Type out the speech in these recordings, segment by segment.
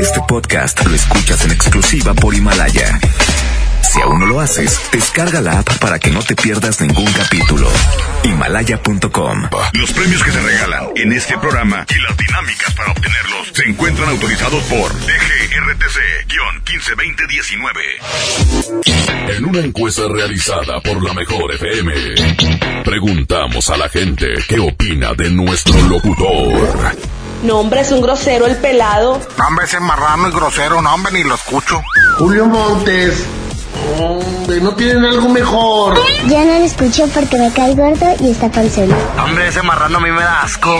Este podcast lo escuchas en exclusiva por Himalaya. Si aún no lo haces, descarga la app para que no te pierdas ningún capítulo. Himalaya.com. Los premios que se regalan en este programa y las dinámicas para obtenerlos se encuentran autorizados por DGRTC-152019. En una encuesta realizada por la Mejor FM, preguntamos a la gente qué opina de nuestro locutor. No, hombre, es un grosero el pelado. No, hombre, ese marrano y grosero, no, hombre, ni lo escucho. Julio Montes. Hombre, ¿no tienen algo mejor? Ya no lo escucho porque me cae gordo y está panzón. Hombre, ese marrano a mí me da asco.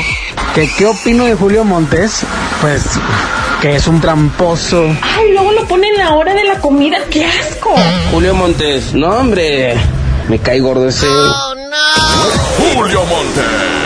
¿Qué, ¿Qué opino de Julio Montes? Pues que es un tramposo. Ay, luego lo ponen en la hora de la comida, qué asco. Julio Montes, no hombre, me cae gordo ese. Julio Montes.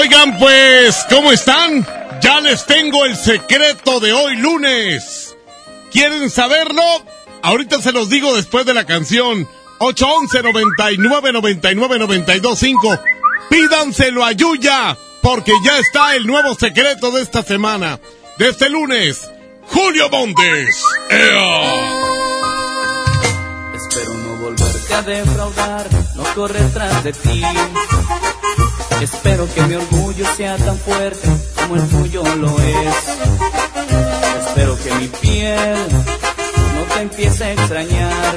Oigan, pues, ¿cómo están? Ya les tengo el secreto de hoy lunes. ¿Quieren saberlo? Ahorita se los digo después de la canción. 811 99 99 925. Pídanselo a Yuya, porque ya está el nuevo secreto de esta semana. De este lunes, Julio Montes. Espero no volverte a defraudar, no correr tras de ti. Espero que mi orgullo sea tan fuerte como el tuyo lo es. Espero que mi piel no te empiece a extrañar.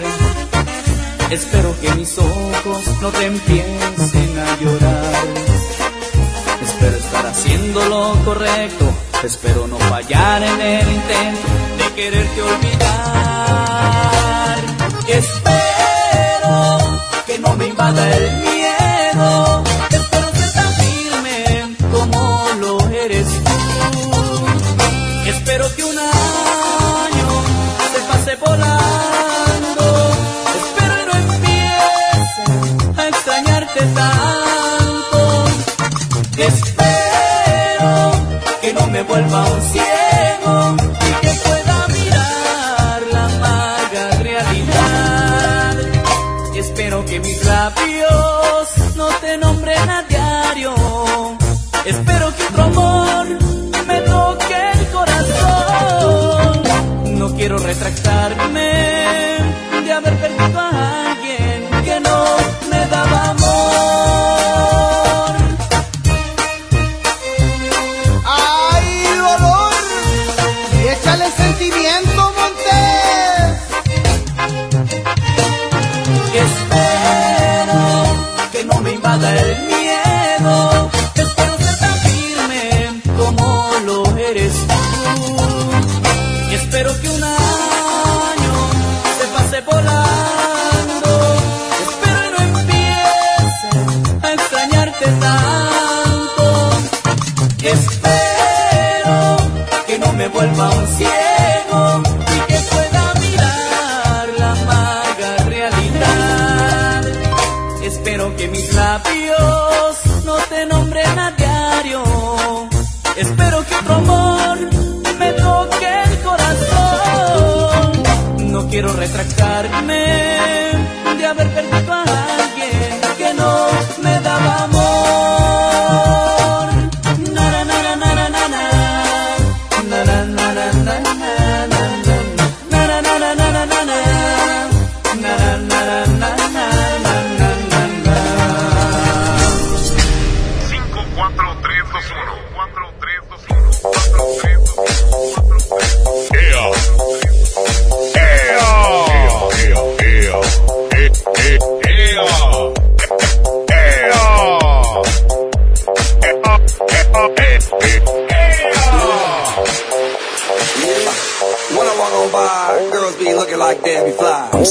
Espero que mis ojos no te empiecen a llorar. Espero estar haciendo lo correcto. Espero no fallar en el intento de quererte olvidar. Espero que no me invada el miedo. Tanto. Espero que no me vuelva un ciego y que pueda mirar la amarga realidad. Espero que mis labios no te nombren a diario. Espero me vuelva un ciego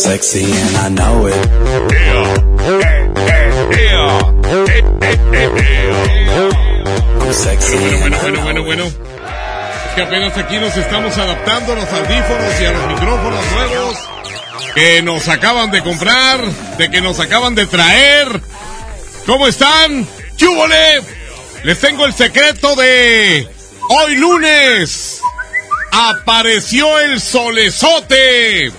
sexy and I know it. Bueno, bueno, bueno, bueno, Es que apenas aquí nos estamos adaptando a los audífonos y a los micrófonos nuevos que nos acaban de comprar, de que nos acaban de traer. ¿Cómo están? ¡Chúbole! Les tengo el secreto de hoy lunes. Apareció el solezote.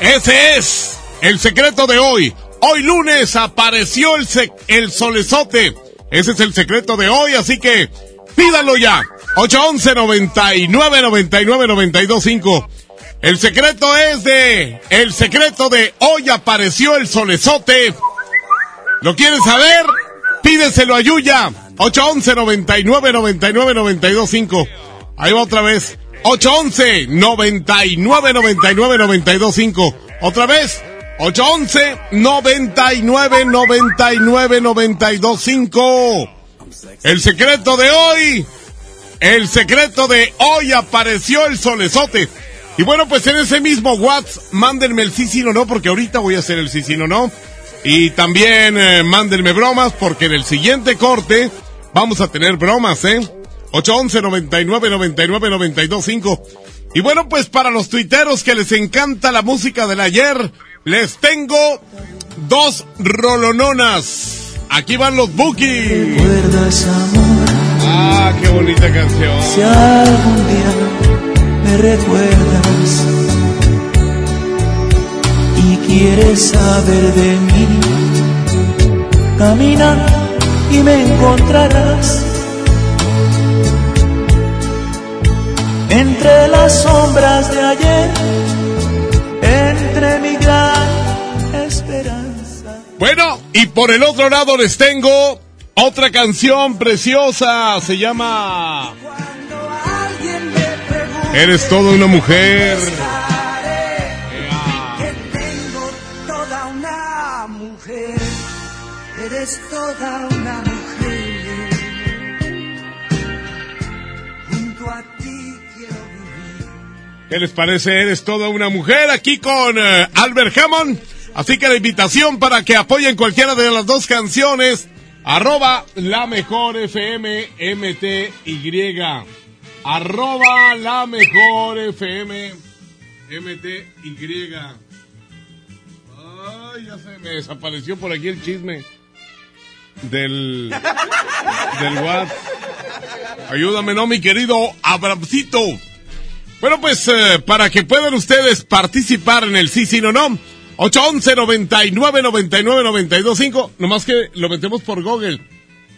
Ese es el secreto de hoy. Hoy lunes apareció el, el solezote. Ese es el secreto de hoy, así que pídanlo ya. 811 99 99 925. El secreto es de. El secreto de hoy apareció el solezote. ¿Lo quieren saber? Pídeselo a Yuya. 811 99 99 925. Ahí va otra vez. 811 99 99 925. Otra vez. 811 99 99 925. El secreto de hoy. El secreto de hoy apareció el solezote. Y bueno, pues en ese mismo WhatsApp, mándenme el sí, sí, no, no, porque ahorita voy a hacer el sí, sí, no, no. Y también eh, mándenme bromas, porque en el siguiente corte vamos a tener bromas, ¿eh? 811 99 99 925. Y bueno, pues para los tuiteros que les encanta la música del ayer, les tengo dos rolononas. Aquí van los bookies. ¿Recuerdas, amor? Ah, qué bonita canción. Si algún día me recuerdas y quieres saber de mí, camina y me encontrarás entre las sombras de ayer, entre mi gran esperanza. Bueno, y por el otro lado les tengo otra canción preciosa, se llama... Eres toda una mujer. Que tengo toda una mujer. Eres toda una ¿Qué les parece? Eres toda una mujer aquí con eh, Albert Hammond. Así que la invitación para que apoyen cualquiera de las dos canciones. Arroba la mejor FM MTY. Arroba la mejor FM MTY. Ay, ya se me desapareció por aquí el chisme del, del WhatsApp. Ayúdame, no, mi querido Abramcito. Bueno, pues eh, para que puedan ustedes participar en el sí, sí, no, no. 811 99 99 925. Nomás que lo metemos por Google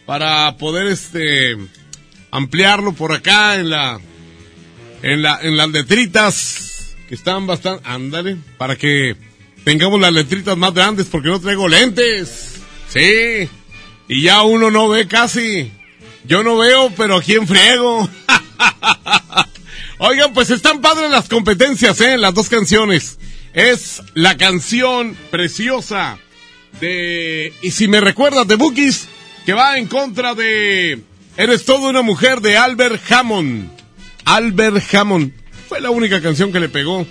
para poder este ampliarlo por acá en la en la en las letritas que están bastante ándale para que tengamos las letritas más grandes porque no traigo lentes. Sí. Y ya uno no ve casi. Yo no veo, pero quién friego. Oigan, pues están padres las competencias, ¿eh? Las dos canciones. Es la canción preciosa de... Y si me recuerdas de Bookies, que va en contra de... Eres toda una mujer de Albert Hammond. Albert Hammond. Fue la única canción que le pegó.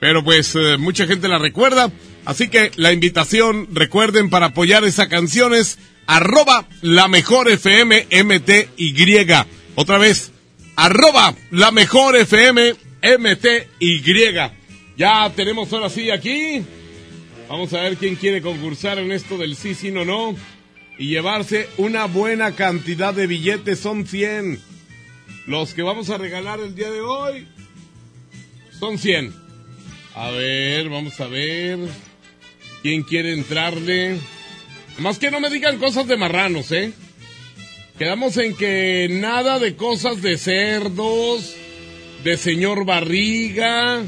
Pero pues eh, mucha gente la recuerda. Así que la invitación, recuerden, para apoyar esa canción es arroba la mejor FM MTY. Otra vez, arroba la mejor FM MTY. Ya tenemos ahora sí aquí. Vamos a ver quién quiere concursar en esto del sí, sí, no, no. Y llevarse una buena cantidad de billetes, son 100. Los que vamos a regalar el día de hoy son 100. A ver, vamos a ver. ¿Quién quiere entrarle? Más que no me digan cosas de marranos, ¿eh? Quedamos en que nada de cosas de cerdos, de señor barriga,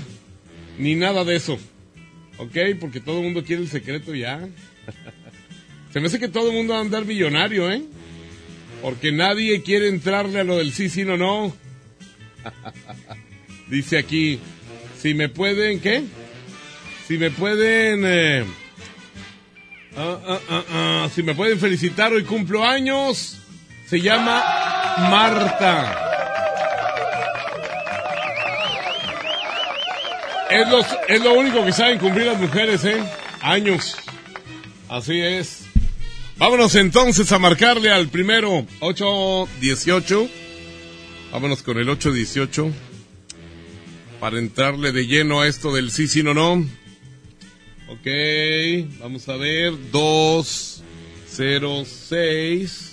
ni nada de eso. ¿Ok? Porque todo el mundo quiere el secreto ya. Se me hace que todo el mundo va a andar millonario, ¿eh? Porque nadie quiere entrarle a lo del sí, sí, no, no. Dice aquí, si me pueden, ¿qué? Si me pueden... Eh, ah, ah, ah, si me pueden felicitar, hoy cumplo años. Se llama Marta. Es, los, es lo único que saben cumplir las mujeres, ¿eh? Años. Así es. Vámonos entonces a marcarle al primero 818. Vámonos con el 818 para entrarle de lleno a esto del sí, sí, no, no. Ok, vamos a ver. 206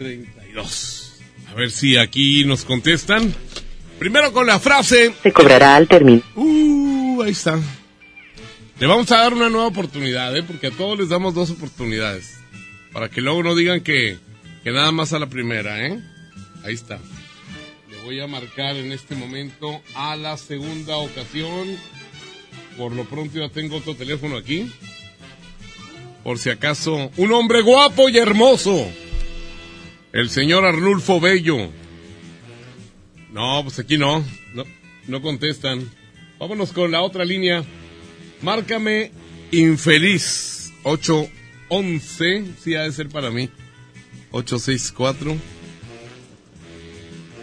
32. A ver si aquí nos contestan. Primero con la frase. Se cobrará al término. Uh, ahí está. Le vamos a dar una nueva oportunidad, ¿eh? Porque a todos les damos dos oportunidades. Para que luego no digan que, que nada más a la primera, ¿eh? Ahí está. Le voy a marcar en este momento a la segunda ocasión. Por lo pronto ya tengo otro teléfono aquí. Por si acaso, un hombre guapo y hermoso. El señor Arnulfo Bello. No, pues aquí no. No, no contestan. Vámonos con la otra línea. Márcame infeliz. 811. Sí, ha de ser para mí. 864.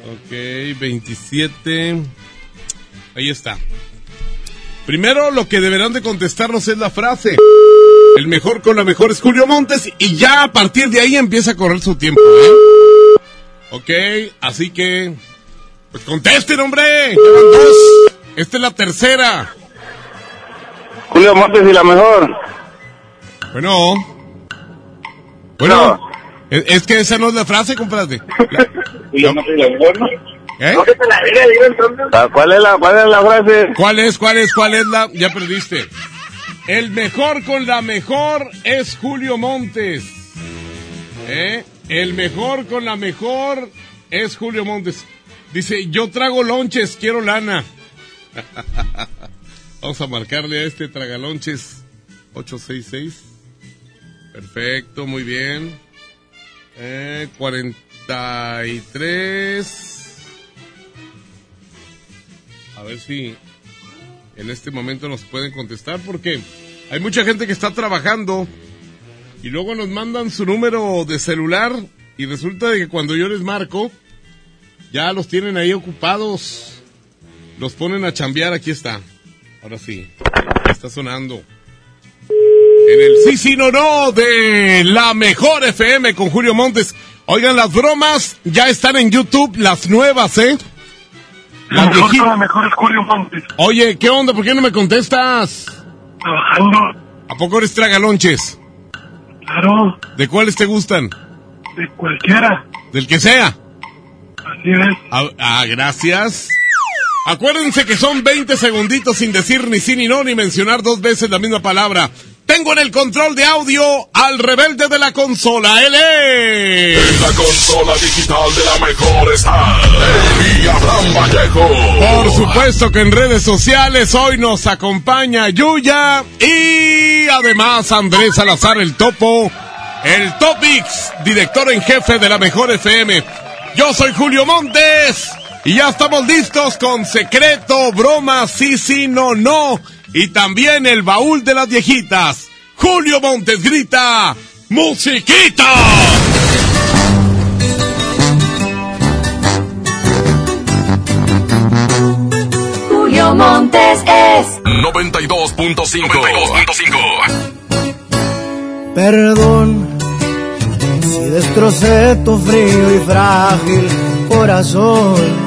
Ok, 27. Ahí está. Primero lo que deberán de contestarnos es la frase. El mejor con la mejor es Julio Montes y ya a partir de ahí empieza a correr su tiempo. ¿eh? Ok, así que... Pues contesten, hombre. Llevan dos. Esta es la tercera. Julio Montes y la mejor. Bueno. Bueno. Es, es que esa no es la frase, compadre. La- Julio Montes y la mejor, ¿no? ¿Eh? Ah, ¿Cuál es la, cuál es la frase? ¿Cuál es, cuál es, cuál es la? Ya perdiste. El mejor con la mejor es Julio Montes. ¿Eh? El mejor con la mejor es Julio Montes. Dice, yo trago lonches, quiero lana. Vamos a marcarle a este tragalonches 866. Perfecto, muy bien. Eh, 43. A ver si en este momento nos pueden contestar porque hay mucha gente que está trabajando y luego nos mandan su número de celular y resulta de que cuando yo les marco ya los tienen ahí ocupados. Los ponen a chambear, aquí está. Ahora sí, está sonando. En el sí, sí, no, no de la mejor FM con Julio Montes. Oigan, las bromas ya están en YouTube, las nuevas, ¿eh? Las mejor con la mejor es Julio Montes. Oye, ¿qué onda? ¿Por qué no me contestas? Trabajando, ¿A poco eres tragalonches? claro, ¿De cuáles te gustan? de cualquiera. Del que sea. Así es. Ah, ah, gracias. Acuérdense que son 20 segunditos sin decir ni sí ni no ni mencionar dos veces la misma palabra. Tengo en el control de audio al rebelde de la consola, él es. En la consola digital de la mejor está Abraham Vallejo. Por supuesto que en redes sociales hoy nos acompaña Yuya y además Andrés Salazar el Topo, el Topix, director en jefe de la mejor FM. Yo soy Julio Montes y ya estamos listos con secreto, broma, sí, sí, no, no y también el baúl de las viejitas. Julio Montes grita, musiquita. Julio Montes es 92.5. 92.5. Perdón si destrocé tu frío y frágil corazón.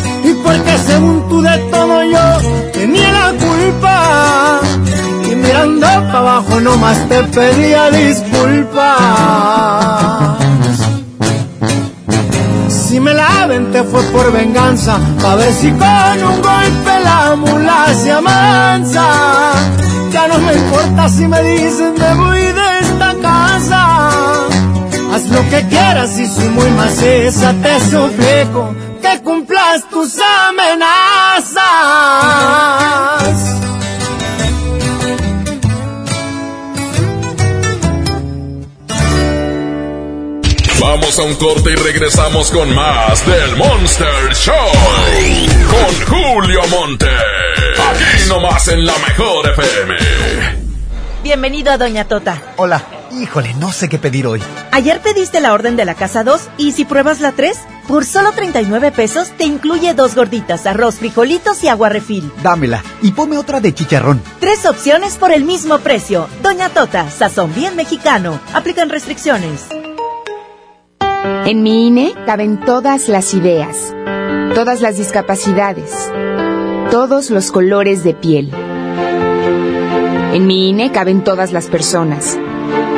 Porque según tú de todo yo tenía la culpa. Y mirando para abajo nomás te pedía disculpas. Si me la aventé fue por venganza, a ver si con un golpe la mula se amansa. Ya no me importa si me dicen de muy de esta casa. Haz lo que quieras y soy muy maciza, te suplico que cumplas tus amenazas. Vamos a un corte y regresamos con más del Monster Show. Con Julio Monte. Aquí nomás en la mejor FM. Bienvenido a Doña Tota. Hola. Híjole, no sé qué pedir hoy. Ayer pediste la orden de la casa 2 y si pruebas la 3, por solo 39 pesos te incluye dos gorditas, arroz, frijolitos y agua refil. Dámela y ponme otra de chicharrón. Tres opciones por el mismo precio. Doña Tota, sazón bien mexicano. Aplican restricciones. En mi INE caben todas las ideas, todas las discapacidades, todos los colores de piel. En mi INE caben todas las personas,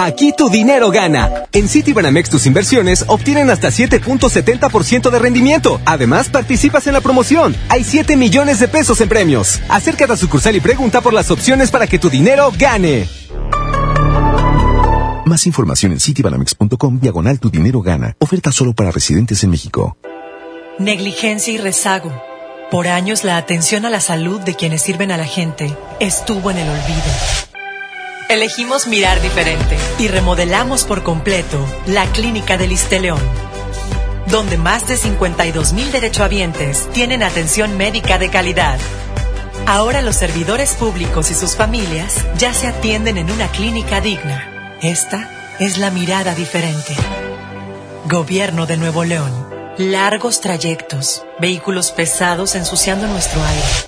Aquí tu dinero gana. En Citibanamex tus inversiones obtienen hasta 7.70% de rendimiento. Además, participas en la promoción. Hay 7 millones de pesos en premios. Acércate a sucursal y pregunta por las opciones para que tu dinero gane. Más información en citibanamex.com diagonal tu dinero gana. Oferta solo para residentes en México. Negligencia y rezago. Por años la atención a la salud de quienes sirven a la gente estuvo en el olvido. Elegimos mirar diferente y remodelamos por completo la Clínica del León, donde más de 52 mil derechohabientes tienen atención médica de calidad. Ahora los servidores públicos y sus familias ya se atienden en una clínica digna. Esta es la mirada diferente. Gobierno de Nuevo León. Largos trayectos, vehículos pesados ensuciando nuestro aire.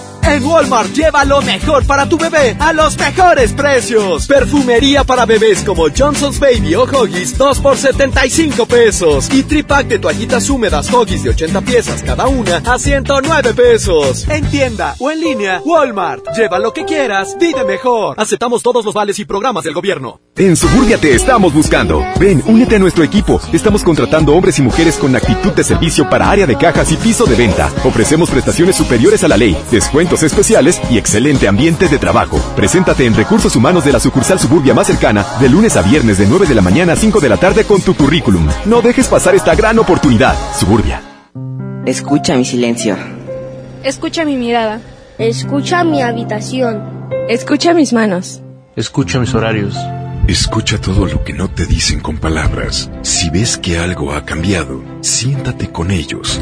En Walmart lleva lo mejor para tu bebé a los mejores precios. Perfumería para bebés como Johnson's Baby o Huggies 2 por 75 pesos. Y tripack de toallitas húmedas Huggies de 80 piezas cada una a 109 pesos. En tienda o en línea, Walmart. Lleva lo que quieras, vive mejor. Aceptamos todos los vales y programas del gobierno. En Suburbia te estamos buscando. Ven, únete a nuestro equipo. Estamos contratando hombres y mujeres con actitud de servicio para área de cajas y piso de venta. Ofrecemos prestaciones superiores a la ley, descuentos especiales y excelente ambiente de trabajo. Preséntate en Recursos Humanos de la sucursal Suburbia más cercana de lunes a viernes de 9 de la mañana a 5 de la tarde con tu currículum. No dejes pasar esta gran oportunidad. Suburbia. Escucha mi silencio. Escucha mi mirada. Escucha mi habitación. Escucha mis manos. Escucha mis horarios. Escucha todo lo que no te dicen con palabras. Si ves que algo ha cambiado, siéntate con ellos.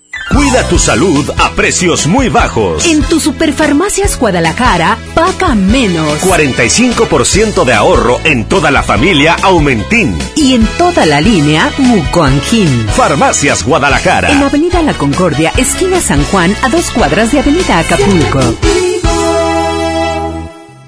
Cuida tu salud a precios muy bajos. En tu Superfarmacias Guadalajara, paga menos. 45% de ahorro en toda la familia Aumentín. Y en toda la línea Mucoangin. Farmacias Guadalajara. En Avenida La Concordia, esquina San Juan, a dos cuadras de Avenida Acapulco.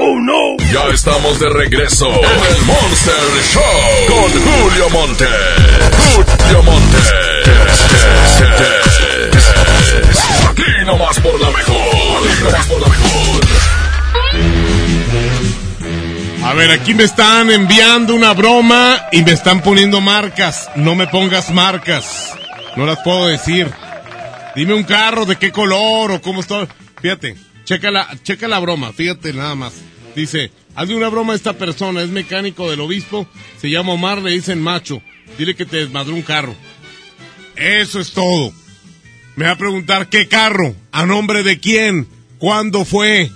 ¡Oh, no! Ya estamos de regreso en el Monster Show con Julio Monte. Julio Monte. Aquí nomás por la mejor. Aquí nomás por la mejor. A ver, aquí me están enviando una broma y me están poniendo marcas. No me pongas marcas. No las puedo decir. Dime un carro, de qué color o cómo está. Fíjate, checa la, checa la broma, fíjate nada más. Dice, hazle una broma a esta persona, es mecánico del obispo, se llama Omar, le dicen macho. Dile que te desmadró un carro. Eso es todo. Me va a preguntar qué carro, a nombre de quién, cuándo fue,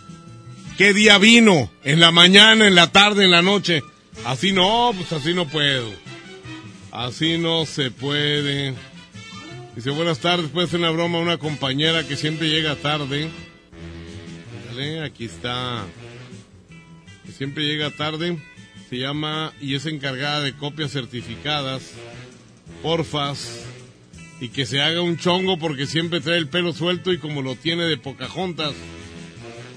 qué día vino, en la mañana, en la tarde, en la noche. Así no, pues así no puedo. Así no se puede. Dice, buenas tardes, puede hacer una broma a una compañera que siempre llega tarde. Aquí está. Siempre llega tarde. Se llama y es encargada de copias certificadas. Porfas. Y que se haga un chongo porque siempre trae el pelo suelto y como lo tiene de Pocahontas.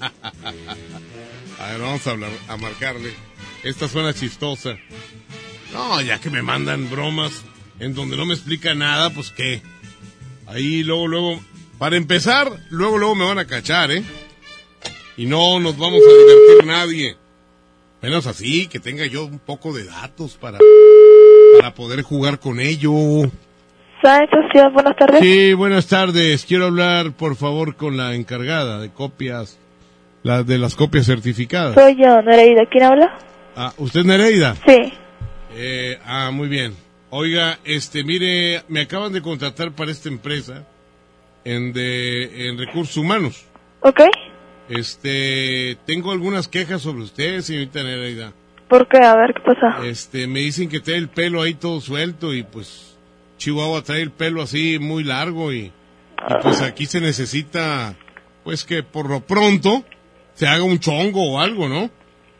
a ver, vamos a hablar, a marcarle. Esta suena chistosa. No, ya que me mandan bromas en donde no me explica nada, pues qué. Ahí luego, luego, para empezar, luego, luego me van a cachar, ¿eh? Y no nos vamos a divertir nadie. Menos así, que tenga yo un poco de datos para, para poder jugar con ello. Buenas tardes. Sí, buenas tardes. Quiero hablar, por favor, con la encargada de copias, la de las copias certificadas. Soy yo, Nereida. ¿Quién habla? Ah, ¿usted es Nereida? Sí. Eh, ah, muy bien. Oiga, este, mire, me acaban de contratar para esta empresa en de en recursos humanos. Ok. Este, tengo algunas quejas sobre usted, señorita Nereida. ¿Por qué? A ver, ¿qué pasa? Este, me dicen que trae el pelo ahí todo suelto y pues Chihuahua trae el pelo así muy largo y, y pues aquí se necesita pues que por lo pronto se haga un chongo o algo, ¿no?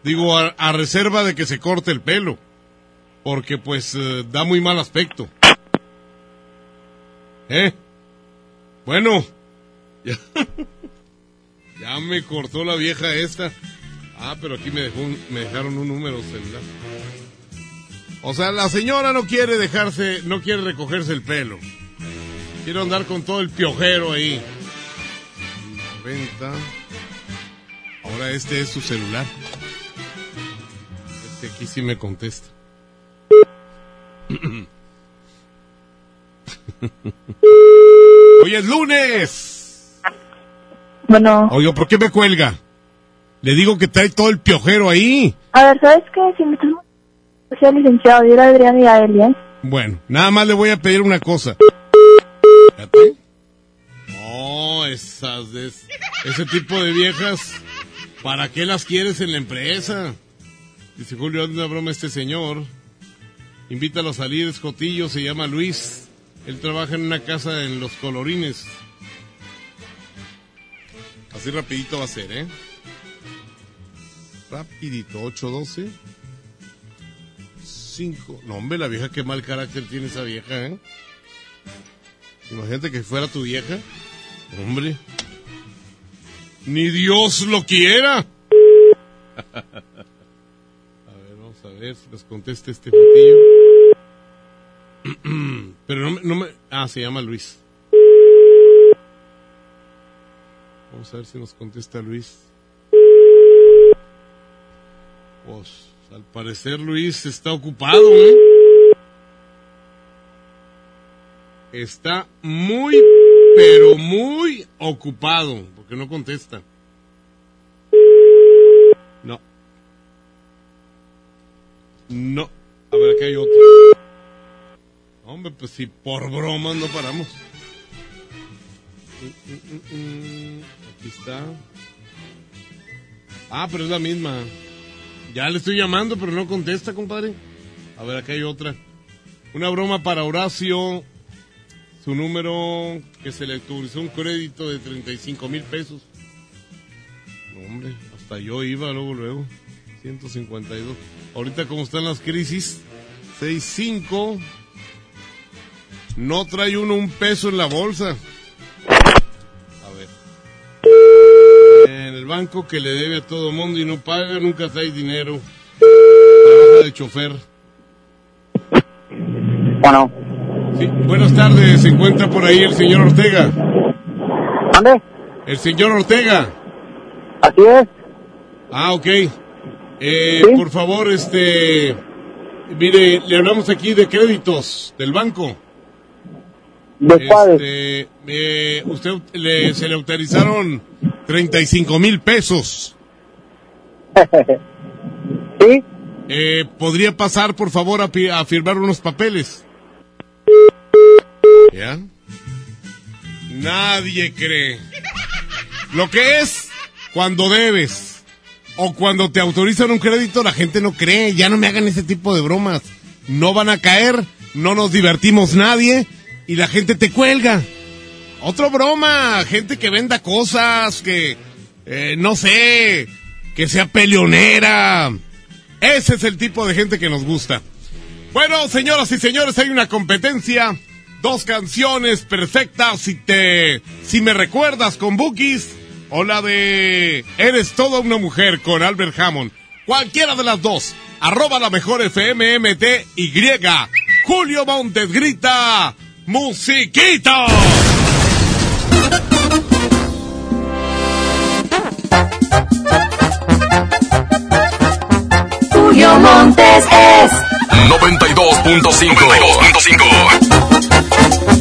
Digo, a, a reserva de que se corte el pelo, porque pues eh, da muy mal aspecto. ¿Eh? Bueno, ya, ya me cortó la vieja esta. Ah, pero aquí me, dejó un- me dejaron un número celular. O sea, la señora no quiere dejarse, no quiere recogerse el pelo. Quiere andar con todo el piojero ahí. 90. Ahora este es su celular. Este aquí sí me contesta. Hoy es lunes. Bueno, Oiga, ¿por qué me cuelga? Le digo que trae todo el piojero ahí. a ver, ¿sabes qué? Si me el licenciado, yo era Adrián y a él, ¿eh? Bueno, nada más le voy a pedir una cosa. Fíjate. No, esas de- ese tipo de viejas, ¿para qué las quieres en la empresa? Dice Julio, hazle una broma este señor. Invítalo a salir, es Cotillo, se llama Luis. Él trabaja en una casa en Los Colorines. Así rapidito va a ser, ¿eh? Rapidito, 812. 5. No, hombre, la vieja, qué mal carácter tiene esa vieja, ¿eh? Imagínate que fuera tu vieja. Hombre. Ni Dios lo quiera. ver, vamos a ver si nos contesta este fotillo. Pero no me... Ah, se llama Luis. Vamos a ver si nos contesta Luis. Pues, al parecer Luis está ocupado, ¿eh? Está muy, pero muy ocupado, porque no contesta. No. No. A ver, aquí hay otro. Hombre, pues si por broma no paramos. Aquí está. Ah, pero es la misma. Ya le estoy llamando, pero no contesta, compadre. A ver, aquí hay otra. Una broma para Horacio. Su número que se le autorizó un crédito de 35 mil pesos. hombre, hasta yo iba luego, luego. 152. Ahorita como están las crisis. 65. No trae uno un peso en la bolsa. A ver. En el banco que le debe a todo mundo y no paga, nunca trae dinero. Trabaja de chofer. Bueno. Sí, buenas tardes. Se encuentra por ahí el señor Ortega. ¿Dónde? El señor Ortega. Así es. Ah, ok. Eh, Por favor, este... Mire, le hablamos aquí de créditos del banco. Este, eh, usted le, se le autorizaron 35 mil pesos. ¿Sí? Eh, ¿Podría pasar, por favor, a, a firmar unos papeles? ¿Ya? Nadie cree. Lo que es cuando debes o cuando te autorizan un crédito, la gente no cree. Ya no me hagan ese tipo de bromas. No van a caer, no nos divertimos nadie y la gente te cuelga. Otra broma, gente que venda cosas, que eh, no sé, que sea peleonera. Ese es el tipo de gente que nos gusta. Bueno, señoras y señores, hay una competencia. Dos canciones perfectas. Si te, si me recuerdas con Bookies o la de Eres toda una mujer con Albert Hammond. Cualquiera de las dos. Arroba la mejor FMMTY. Julio Montes grita. ¡Musiquito! Julio Montes es 92.5. 92.5.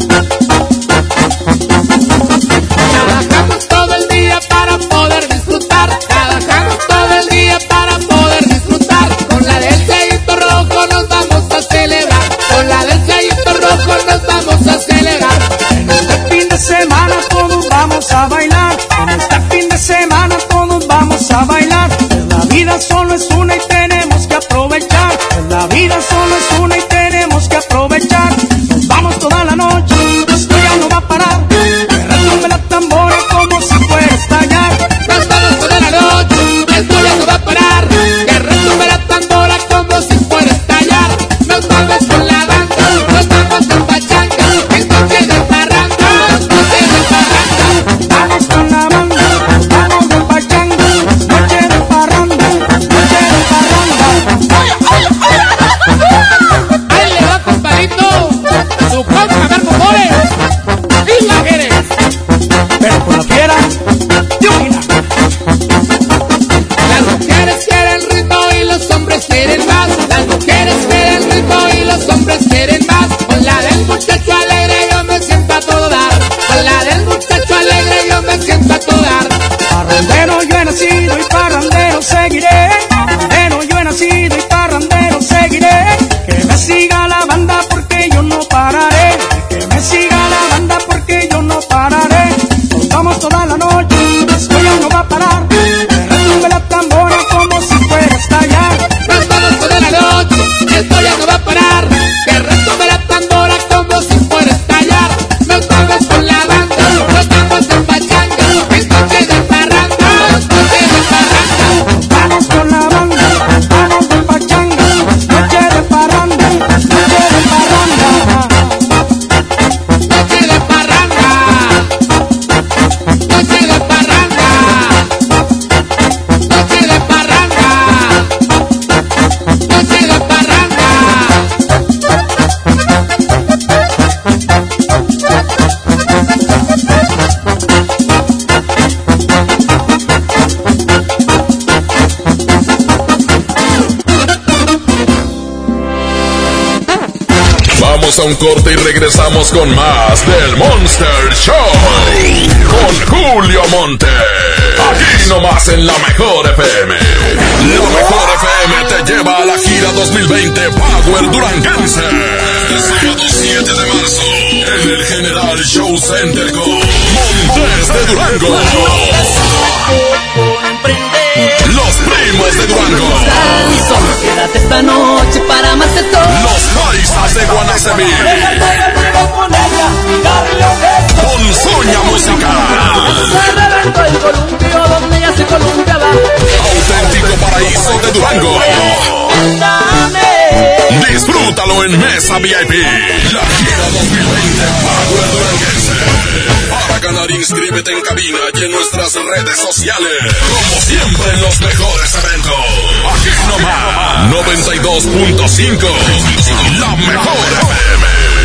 vamos a bailar. En este fin de semana todos vamos a bailar. La vida solo es una y tenemos que aprovechar. La vida solo es una y tenemos que aprovechar. Vamos a un corte y regresamos con más del Monster Show. Con Julio Monte. Aquí nomás en la mejor FM. La mejor FM te lleva a la gira 2020 Power Duranguense. Sábado 7 de marzo. En el General Show Center con Montes de Durango. De Disfrútalo en Mesa VIP. La gira 2020 Power Duranguense. Para ganar, inscríbete en cabina y en nuestras redes sociales. Como siempre los mejores eventos. Aquí nomás. 92.5. La mejor FM.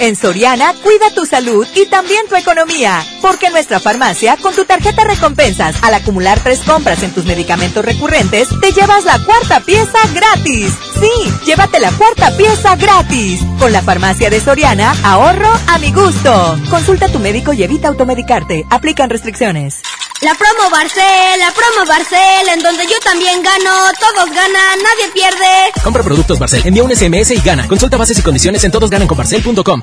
En Soriana, cuida tu salud y también tu economía. Porque en nuestra farmacia, con tu tarjeta recompensas, al acumular tres compras en tus medicamentos recurrentes, te llevas la cuarta pieza gratis. Sí, llévate la cuarta pieza gratis. Con la farmacia de Soriana, ahorro a mi gusto. Consulta a tu médico y evita automedicarte. Aplican restricciones. La promo Barcel, la promo Barcel, en donde yo también gano, todos ganan, nadie pierde. Compra productos Barcel, envía un SMS y gana. Consulta bases y condiciones en todosgananconbarcel.com.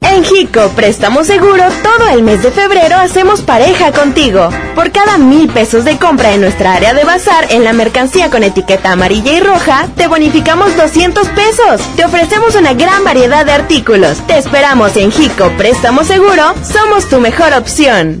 En Jico Préstamo Seguro, todo el mes de febrero hacemos pareja contigo. Por cada mil pesos de compra en nuestra área de bazar en la mercancía con etiqueta amarilla y roja, te bonificamos 200 pesos. Te ofrecemos una gran variedad de artículos. Te esperamos en Jico Préstamo Seguro, somos tu mejor opción.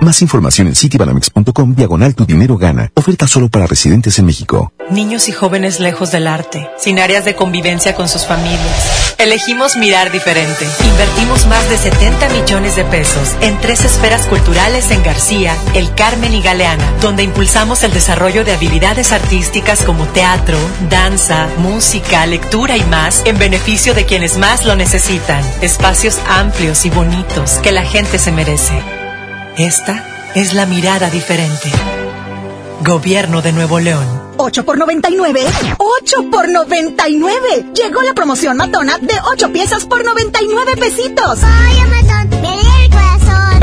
Más información en citibanamex.com diagonal tu dinero gana. Oferta solo para residentes en México. Niños y jóvenes lejos del arte, sin áreas de convivencia con sus familias. Elegimos mirar diferente. Invertimos más de 70 millones de pesos en tres esferas culturales en García, El Carmen y Galeana, donde impulsamos el desarrollo de habilidades artísticas como teatro, danza, música, lectura y más en beneficio de quienes más lo necesitan. Espacios amplios y bonitos que la gente se merece. Esta es la mirada diferente. Gobierno de Nuevo León. 8 por 99. 8 por 99. Llegó la promoción matona de 8 piezas por 99 pesitos. Ay, matón,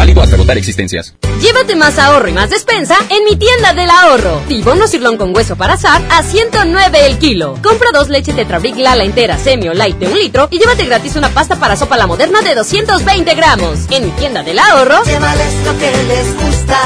Válido hasta agotar existencias. Llévate más ahorro y más despensa en mi tienda del ahorro. Tibono sirlón con hueso para azar a 109 el kilo. Compra dos leches Tetrabric Lala entera, semi o light de un litro y llévate gratis una pasta para sopa la moderna de 220 gramos. En mi tienda del ahorro. Llévales lo que les gusta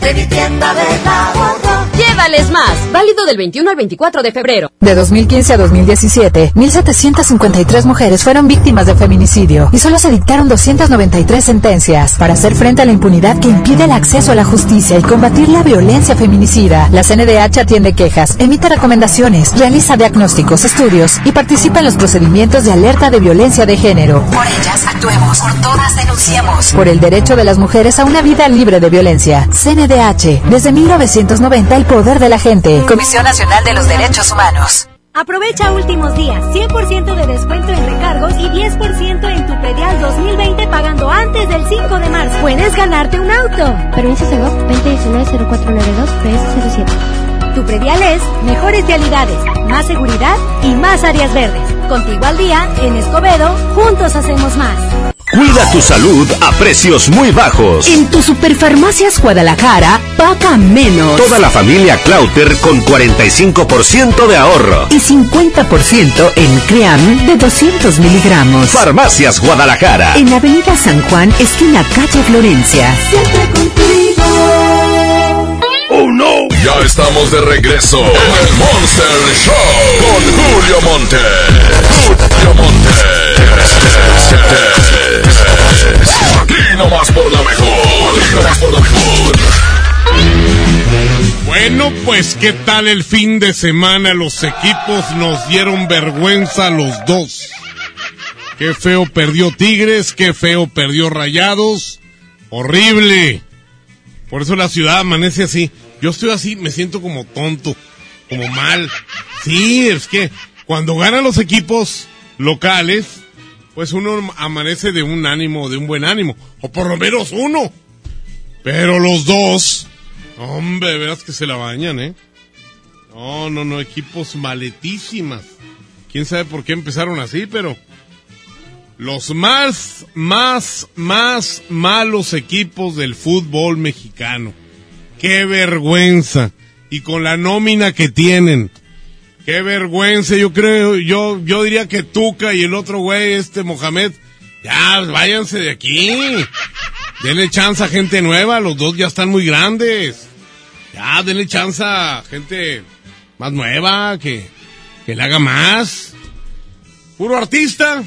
de mi tienda del ahorro. Llévales más. Válido del 21 al 24 de febrero. De 2015 a 2017, 1.753 mujeres fueron víctimas de feminicidio y solo se dictaron 293 sentencias. Para hacer frente a la impunidad que impide el acceso a la justicia y combatir la violencia feminicida, la CNDH atiende quejas, emite recomendaciones, realiza diagnósticos, estudios y participa en los procedimientos de alerta de violencia de género. Por ellas actuemos, por todas denunciemos. Por el derecho de las mujeres a una vida libre de violencia. CNDH, desde 1990 el poder de la gente. Comisión Nacional de los Derechos Humanos. Aprovecha últimos días, 100% de descuento en recargos y 10% en tu predial 2020 pagando antes del 5 de marzo. Puedes ganarte un auto. Permiso Segov 2019-0492 PS07. Tu predial es mejores realidades, más seguridad y más áreas verdes. Contigo al día, en Escobedo, juntos hacemos más. Cuida tu salud a precios muy bajos. En tu Superfarmacias Guadalajara, paga menos. Toda la familia Clauter con 45% de ahorro. Y 50% en Cream de 200 miligramos. Farmacias Guadalajara. En Avenida San Juan, esquina calle Florencia. Siempre contigo. Ya estamos de regreso en el Monster Show con Julio Monte. Julio Monte. Aquí nomás por la mejor. Aquí nomás por la mejor. Bueno, pues qué tal el fin de semana. Los equipos nos dieron vergüenza los dos. Qué feo perdió Tigres, qué feo perdió Rayados. Horrible. Por eso la ciudad amanece así. Yo estoy así, me siento como tonto, como mal. Sí, es que cuando ganan los equipos locales, pues uno amanece de un ánimo, de un buen ánimo. O por lo menos uno. Pero los dos, hombre, verás que se la bañan, ¿eh? No, no, no, equipos maletísimas. Quién sabe por qué empezaron así, pero los más, más, más malos equipos del fútbol mexicano. Qué vergüenza. Y con la nómina que tienen. Qué vergüenza. Yo creo, yo, yo diría que Tuca y el otro güey, este Mohamed, ya, váyanse de aquí. Denle chance a gente nueva. Los dos ya están muy grandes. Ya, denle chance a gente más nueva, que, que le haga más. Puro artista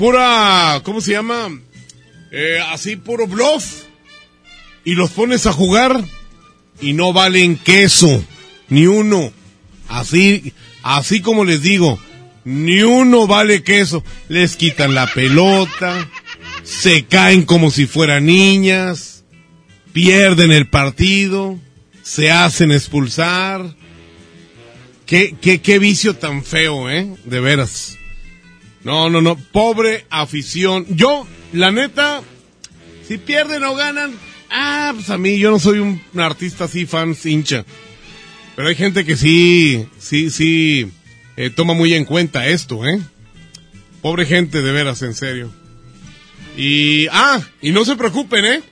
pura, ¿cómo se llama? Eh, así puro bluff. Y los pones a jugar y no valen queso, ni uno. Así, así como les digo, ni uno vale queso. Les quitan la pelota, se caen como si fueran niñas, pierden el partido, se hacen expulsar. Qué, qué, qué vicio tan feo, ¿eh? De veras. No, no, no. Pobre afición. Yo, la neta, si pierden o ganan, ah, pues a mí yo no soy un, artista así, fan, hincha. Pero hay gente que sí, sí, sí, eh, toma muy en cuenta esto, ¿eh? Pobre gente, de veras, en serio. Y, ah, y no se preocupen, ¿eh?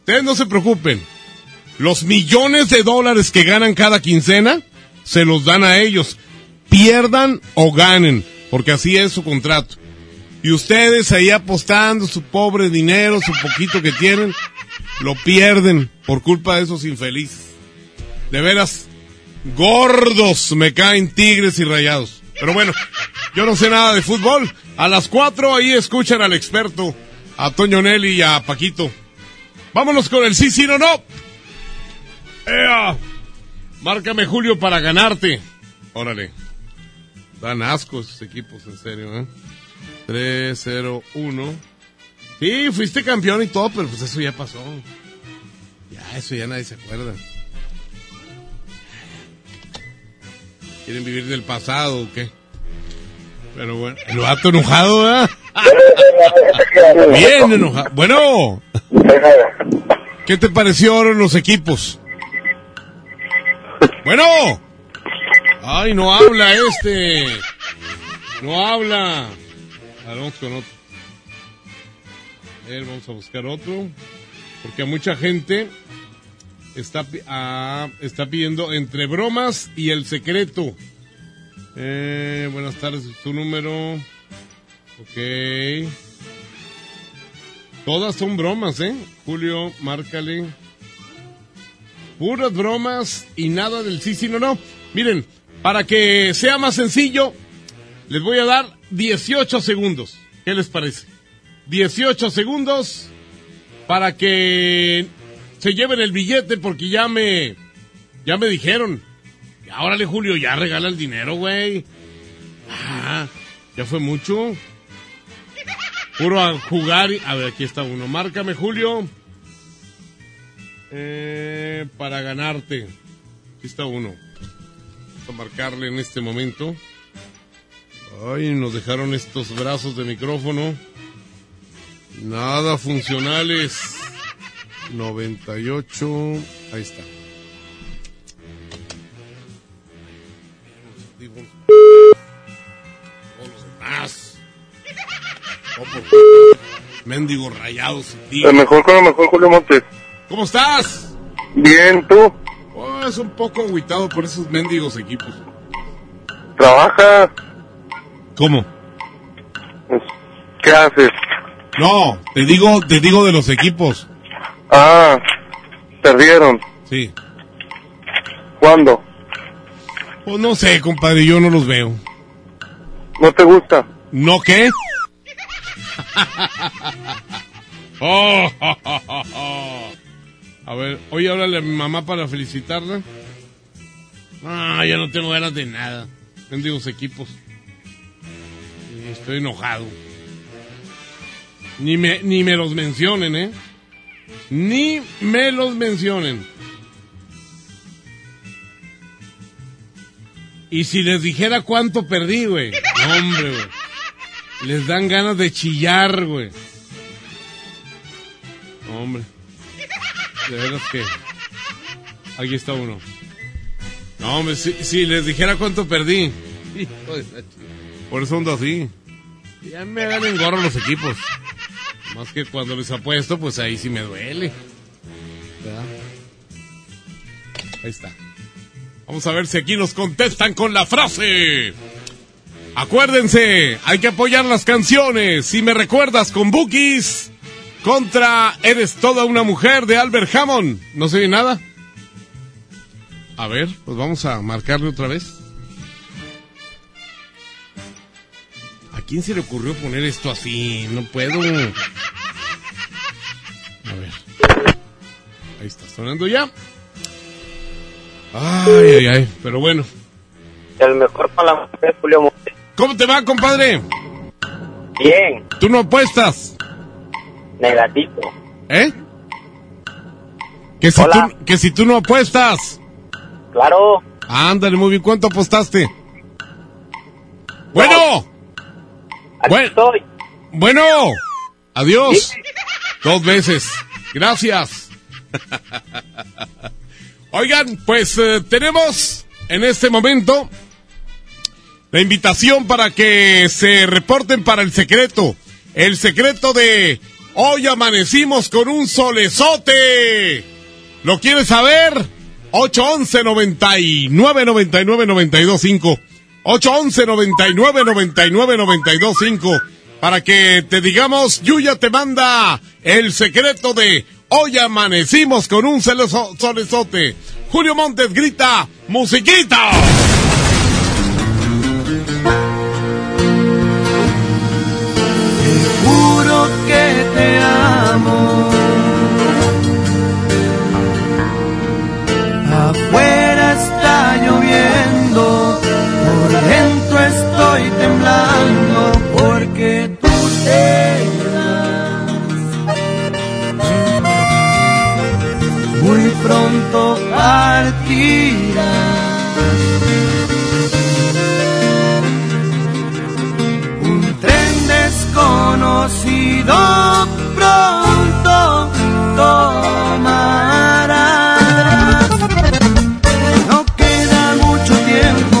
Ustedes no se preocupen. Los millones de dólares que ganan cada quincena, se los dan a ellos. Pierdan o ganen porque así es su contrato. Y ustedes ahí apostando su pobre dinero, su poquito que tienen, lo pierden por culpa de esos infelices. De veras, gordos me caen tigres y rayados. Pero bueno, yo no sé nada de fútbol. A las cuatro ahí escuchan al experto, a Toño Nelly y a Paquito. Vámonos con el sí, sí, no, no. ¡Ea! Márcame Julio para ganarte. Órale. Dan asco esos equipos, en serio, ¿eh? 3-0-1. Sí, fuiste campeón y todo, pero pues eso ya pasó. Ya, eso ya nadie se acuerda. ¿Quieren vivir del pasado o qué? Pero bueno, el vato enojado, ¿verdad? Bien enojado. Bueno, ¿qué te parecieron los equipos? Bueno. Ay, no habla este. No habla. Vamos con otro. Vamos a buscar otro. Porque mucha gente está, ah, está pidiendo entre bromas y el secreto. Eh, buenas tardes, tu número. Ok. Todas son bromas, ¿eh? Julio, márcale. Puras bromas y nada del sí, sí, no, no. Miren, para que sea más sencillo, les voy a dar 18 segundos. ¿Qué les parece? 18 segundos para que se lleven el billete porque ya me ya me dijeron. Órale, Julio, ya regala el dinero, güey. Ah, ya fue mucho. Puro a jugar. A ver, aquí está uno. Márcame, Julio. Eh, para ganarte. Aquí está uno a marcarle en este momento. Ay, nos dejaron estos brazos de micrófono. Nada funcionales. 98. Ahí está. Todos los demás. Mendigos rayados. El mejor con lo mejor, Julio Montes. ¿Cómo estás? Bien, ¿tú? Oh, es un poco agüitado por esos mendigos equipos. ¿Trabaja? ¿Cómo? Pues, ¿Qué haces? No, te digo, te digo de los equipos. Ah, perdieron. Sí. ¿Cuándo? Pues no sé, compadre, yo no los veo. ¿No te gusta? ¿No qué? Oh, A ver, oye, háblale a mi mamá para felicitarla. Ah, ya no tengo ganas de nada. Bendigos equipos. Estoy enojado. Ni me, ni me los mencionen, ¿eh? Ni me los mencionen. Y si les dijera cuánto perdí, güey. No, hombre, güey. Les dan ganas de chillar, güey. No, hombre. De veras que. Aquí está uno. No, hombre, si, si les dijera cuánto perdí. Hijo de Por eso ando así. Ya me dan en gorro los equipos. Más que cuando les apuesto, pues ahí sí me duele. Ahí está. Vamos a ver si aquí nos contestan con la frase. Acuérdense, hay que apoyar las canciones. Si me recuerdas con Bookies contra Eres toda una mujer de Albert Hammond. ¿No se oye nada? A ver, pues vamos a marcarle otra vez. ¿A quién se le ocurrió poner esto así? No puedo. A ver. Ahí está sonando ya. Ay, ay, ay. Pero bueno. El mejor con la mujer, Julio Montes. ¿Cómo te va, compadre? Bien, ¿Tú no apuestas? negativo. ¿Eh? Que si, Hola. tú, que si tú no apuestas. Claro. Ándale, muy bien. ¿Cuánto apostaste? Bueno. Bueno. Bueno. Adiós. Dos veces. Gracias. Oigan, pues eh, tenemos en este momento la invitación para que se reporten para el secreto. El secreto de hoy amanecimos con un solezote. ¿Lo quieres saber? 811 99 99 92 5 811 99 99 92 5 para que te digamos, Yuya te manda el secreto de hoy amanecimos con un solezote. Julio Montes grita, musiquita. Juro que te amo. Afuera está lloviendo, por dentro estoy temblando Muy pronto partirás. Un tren desconocido pronto tomarás. No queda mucho tiempo.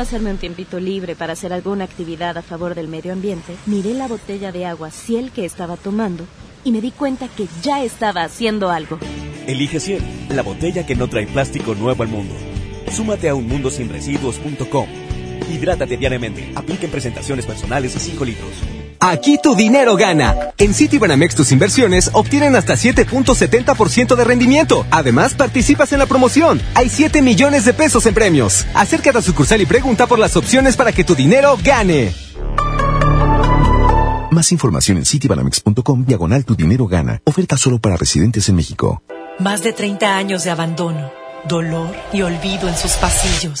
Hacerme un tiempito libre para hacer alguna actividad a favor del medio ambiente, miré la botella de agua Ciel que estaba tomando y me di cuenta que ya estaba haciendo algo. Elige 100, la botella que no trae plástico nuevo al mundo. Súmate a unmundosinresiduos.com. Hidrátate diariamente. Apliquen presentaciones personales y 5 litros. Aquí tu dinero gana. En Citibanamex tus inversiones obtienen hasta 7.70% de rendimiento. Además, participas en la promoción. Hay 7 millones de pesos en premios. Acércate a sucursal y pregunta por las opciones para que tu dinero gane. Más información en citibanamex.com diagonal tu dinero gana. Oferta solo para residentes en México. Más de 30 años de abandono, dolor y olvido en sus pasillos.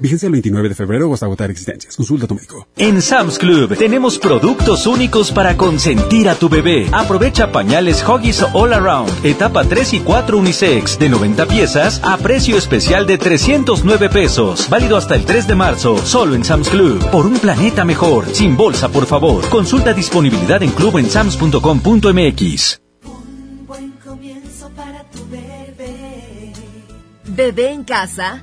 Fíjense el 29 de febrero o hasta agotar existencias. Consulta a tu médico. En Sam's Club tenemos productos únicos para consentir a tu bebé. Aprovecha pañales Huggies All Around, etapa 3 y 4 unisex de 90 piezas a precio especial de 309 pesos. Válido hasta el 3 de marzo, solo en Sam's Club. Por un planeta mejor, sin bolsa, por favor. Consulta disponibilidad en club en sams.com.mx. Buen comienzo para tu bebé. Bebé en casa.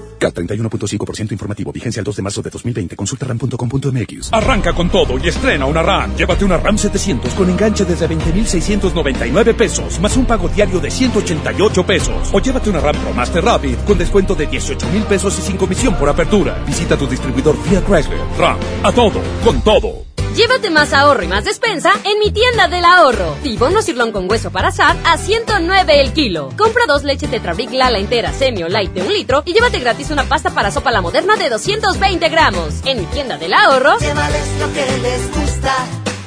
CAT 31.5% informativo. Vigencia el 2 de marzo de 2020. Consulta ram.com.mx. Arranca con todo y estrena una RAM. Llévate una RAM 700 con enganche desde 20,699 pesos, más un pago diario de 188 pesos. O llévate una RAM Pro Master Rapid con descuento de 18 mil pesos y sin comisión por apertura. Visita tu distribuidor Fiat Chrysler. RAM. A todo, con todo. Llévate más ahorro y más despensa en mi tienda del ahorro. Tibono sirlón con hueso para asar a 109 el kilo. Compra dos leches Tetrabric Lala entera, semi o light de un litro y llévate gratis una pasta para sopa la moderna de 220 gramos. En mi tienda del ahorro. Llévales lo que les gusta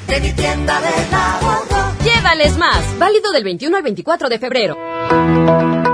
de mi tienda del ahorro. Llévales más. Válido del 21 al 24 de febrero.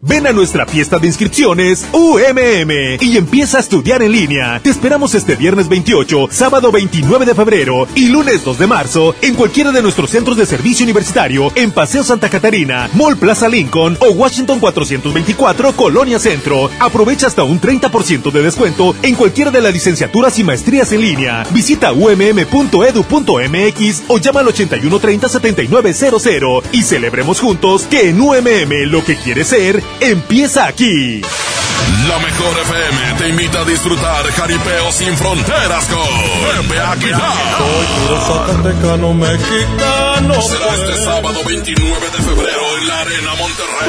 Ven a nuestra fiesta de inscripciones UMM y empieza a estudiar en línea. Te esperamos este viernes 28, sábado 29 de febrero y lunes 2 de marzo en cualquiera de nuestros centros de servicio universitario en Paseo Santa Catarina, Mall Plaza Lincoln o Washington 424 Colonia Centro. Aprovecha hasta un 30% de descuento en cualquiera de las licenciaturas y maestrías en línea. Visita umm.edu.mx o llama al 8130-7900 y celebremos juntos que en UMM lo que quieres ser empieza aquí. La mejor FM te invita a disfrutar Jaripeo sin fronteras con Pepe Aguilar. Zacatecano mexicano. Será este sábado 29 de febrero en la Arena Monterrey.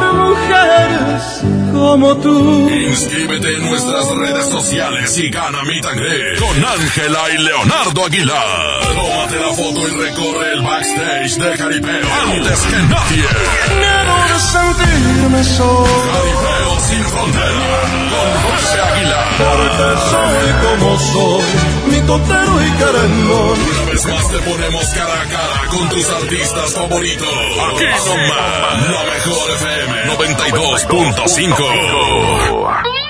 Por mujeres como tú. Inscríbete en nuestras redes sociales y gana mi tangre con Ángela y Leonardo Aguilar. Tómate la foto y recorre el backstage de Jaripeo antes que nadie. Miedo de sentirme solo. Jaripeo sin frontera con Pepe Aguilar. Porque soy como soy, mi totero y carangón. Una vez más te ponemos cara a cara con tus artistas favoritos. Aquí nomás, la mejor FM 92.5.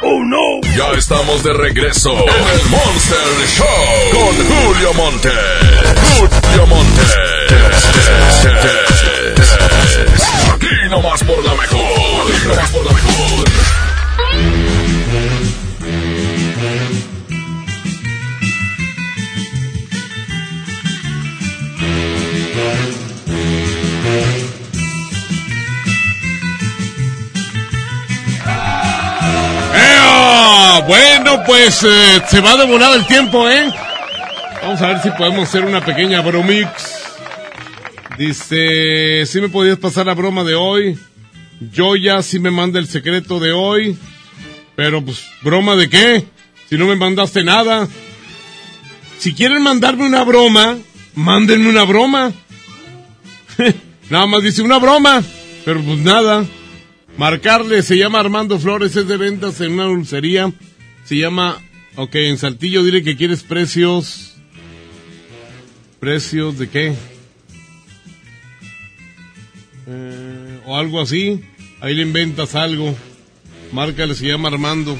Oh no. Ya estamos de regreso en el Monster Show con Julio Monte. Julio Monte. Aquí nomás por la mejor. Aquí nomás por la mejor. Bueno, pues eh, se va a demorar el tiempo, ¿eh? Vamos a ver si podemos hacer una pequeña bromix. Dice, si me podías pasar la broma de hoy. Yo ya sí me manda el secreto de hoy. Pero pues, ¿broma de qué? Si no me mandaste nada. Si quieren mandarme una broma, mándenme una broma. nada más dice una broma. Pero pues nada. Marcarle, se llama Armando Flores, es de ventas en una dulcería. Se llama, ok, en Saltillo, dile que quieres precios. ¿Precios de qué? Eh, o algo así. Ahí le inventas algo. Márcale, se llama Armando.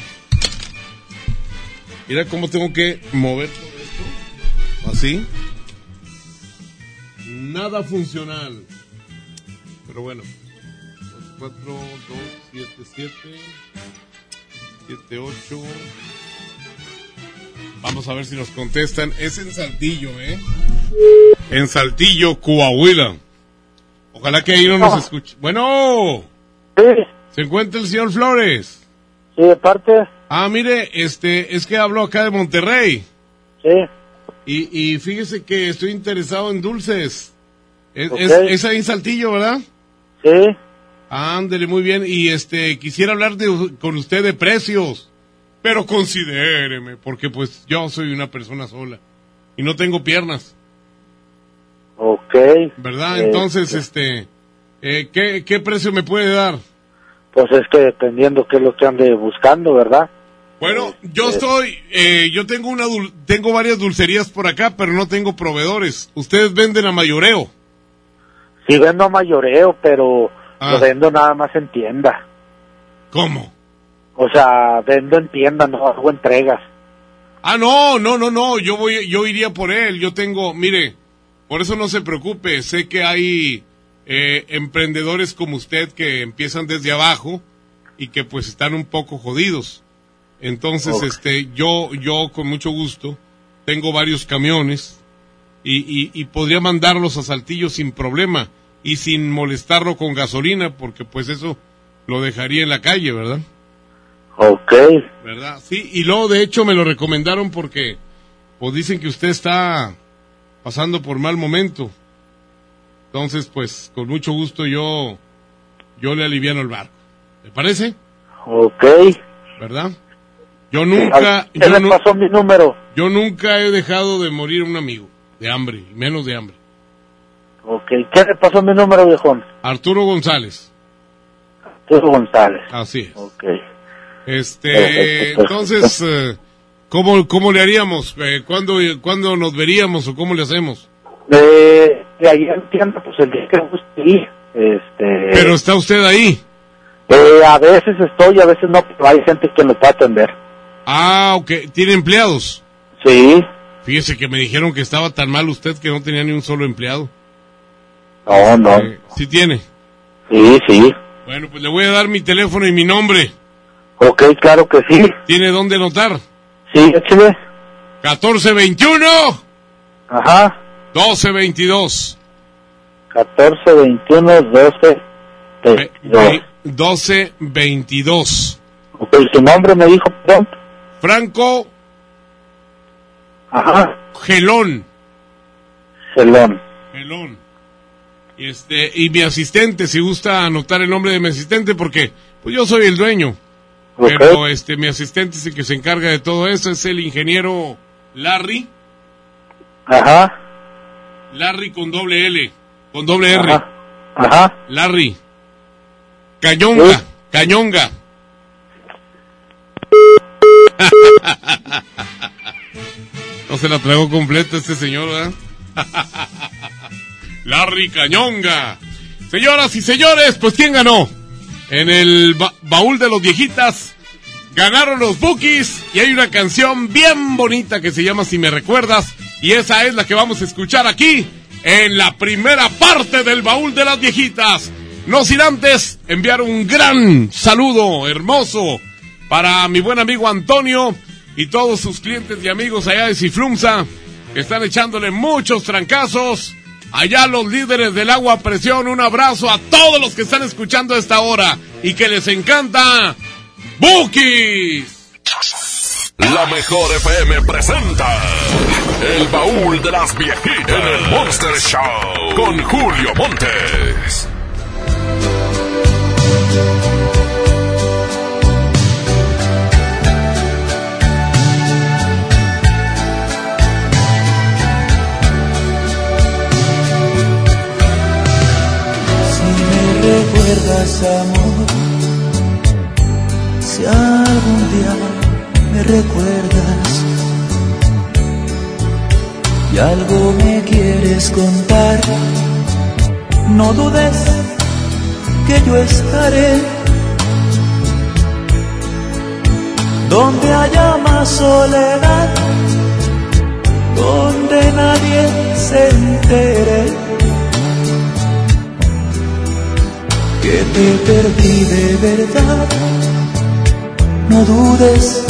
Mira cómo tengo que mover todo esto. Así. Nada funcional. Pero bueno. 4, 2, 7, 7, 7, 8. Vamos a ver si nos contestan. Es en Saltillo, ¿eh? En Saltillo, Coahuila. Ojalá que ahí no nos escuche. Bueno. ¿Se encuentra el señor Flores? Sí, de parte. Ah, mire, este, es que hablo acá de Monterrey. Sí. Y, y fíjese que estoy interesado en dulces. Es, es ahí en Saltillo, ¿verdad? Sí. Ándele, muy bien. Y este, quisiera hablar de, con usted de precios. Pero considéreme, porque pues yo soy una persona sola. Y no tengo piernas, Ok. ¿verdad? Eh, Entonces, este, eh, ¿qué, ¿qué precio me puede dar? Pues es que dependiendo qué es lo que ande buscando, ¿verdad? Bueno, yo estoy, eh, yo tengo una, dul- tengo varias dulcerías por acá, pero no tengo proveedores. Ustedes venden a mayoreo. Sí vendo a mayoreo, pero Ah. lo vendo nada más en tienda. ¿Cómo? O sea, vendo en tienda, no hago entregas. Ah, no, no, no, no, yo voy, yo iría por él. Yo tengo, mire, por eso no se preocupe. Sé que hay eh, emprendedores como usted que empiezan desde abajo y que pues están un poco jodidos. Entonces, este, yo, yo con mucho gusto tengo varios camiones y, y, y podría mandarlos a Saltillo sin problema y sin molestarlo con gasolina porque pues eso lo dejaría en la calle, ¿verdad? Ok. ¿Verdad? Sí, y luego de hecho me lo recomendaron porque pues dicen que usted está pasando por mal momento. Entonces, pues con mucho gusto yo yo le aliviano el barco. ¿Le parece? Ok. ¿Verdad? Yo nunca ¿Qué yo, le nu- pasó mi número? yo nunca he dejado de morir un amigo de hambre, menos de hambre. Ok. ¿Qué le pasó mi número, viejón? Arturo González. Arturo González. Así es. Ok. Este, Perfecto, entonces, eh, ¿cómo, ¿cómo le haríamos? Eh, ¿cuándo, ¿Cuándo nos veríamos o cómo le hacemos? De, de ahí en tienda, pues el día que guste ir. Este, Pero está usted ahí. eh, a veces estoy, a veces no, pero hay gente que lo puede atender. Ah, ok. ¿Tiene empleados? Sí. Fíjese que me dijeron que estaba tan mal usted que no tenía ni un solo empleado. No, no. Eh, ¿Sí tiene? Sí, sí. Bueno, pues le voy a dar mi teléfono y mi nombre. Ok, claro que sí. ¿Tiene dónde anotar? Sí, échale. 1421 Ajá. 1222. 14, 21, 12, 22. 1222. Ok, su nombre me dijo, perdón. Franco Ajá. Gelón. Celón. Gelón. Y este, y mi asistente, si gusta anotar el nombre de mi asistente, porque pues yo soy el dueño. Pero este, mi asistente es el que se encarga de todo eso, es el ingeniero Larry. Ajá. Larry con doble L, con doble R. Ajá. Ajá. Larry. Cañonga, Cañonga. no se la tragó completa este señor, ¿verdad? Larry Cañonga. Señoras y señores, pues ¿quién ganó? En el ba- baúl de los viejitas ganaron los Bookies y hay una canción bien bonita que se llama Si me recuerdas y esa es la que vamos a escuchar aquí en la primera parte del baúl de las viejitas. No sin antes enviar un gran saludo hermoso para mi buen amigo Antonio y todos sus clientes y amigos allá de Cifrumsa que están echándole muchos trancazos. Allá los líderes del agua presión, un abrazo a todos los que están escuchando a esta hora y que les encanta Bookies. La mejor FM presenta El baúl de las viejitas en el Monster Show con Julio Montes. Recuerdas, amor, si algún día me recuerdas y algo me quieres contar, no dudes que yo estaré donde haya más soledad, donde nadie se entere. Que te perdí de verdad. No dudes,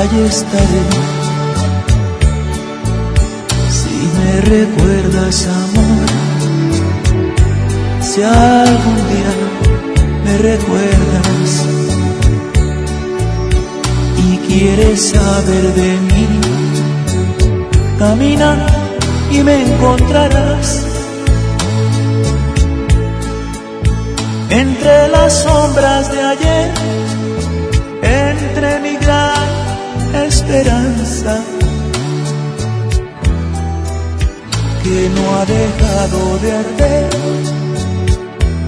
allí estaré. Si me recuerdas, amor, si algún día me recuerdas y quieres saber de mí, camina y me encontrarás. Entre las sombras de ayer, entre mi gran esperanza, que no ha dejado de arder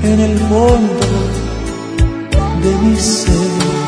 en el fondo de mi ser.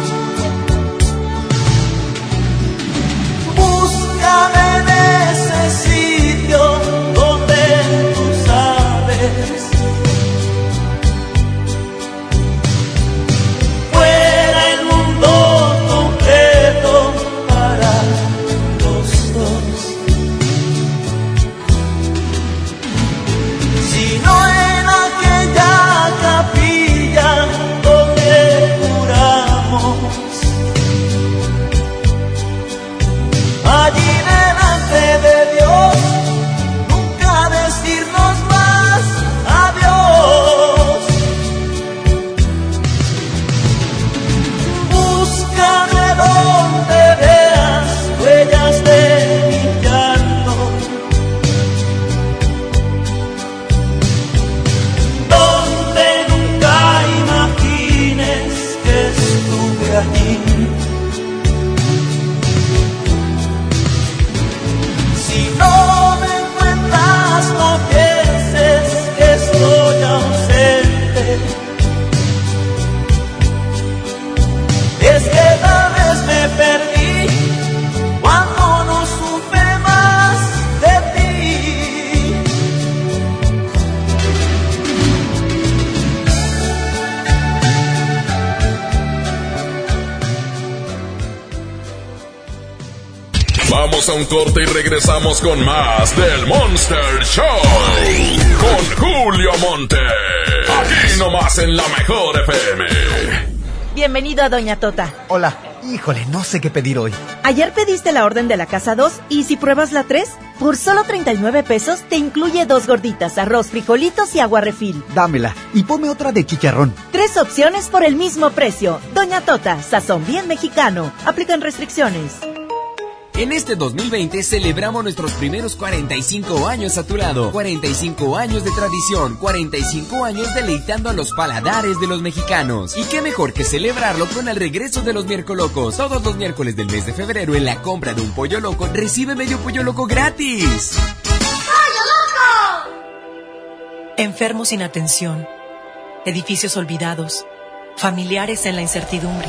Regresamos con más del Monster Show. Con Julio Monte. Aquí nomás en la mejor FM. Bienvenido a Doña Tota. Hola. Híjole, no sé qué pedir hoy. Ayer pediste la orden de la casa 2 y si pruebas la 3, por solo 39 pesos te incluye dos gorditas, arroz, frijolitos y agua refil. Dámela y ponme otra de chicharrón. Tres opciones por el mismo precio. Doña Tota, sazón bien mexicano. Aplican restricciones. En este 2020 celebramos nuestros primeros 45 años a tu lado. 45 años de tradición, 45 años deleitando a los paladares de los mexicanos. Y qué mejor que celebrarlo con el regreso de los miércoles locos. Todos los miércoles del mes de febrero en la compra de un pollo loco recibe medio pollo loco gratis. ¡Pollo loco! Enfermos sin atención, edificios olvidados, familiares en la incertidumbre.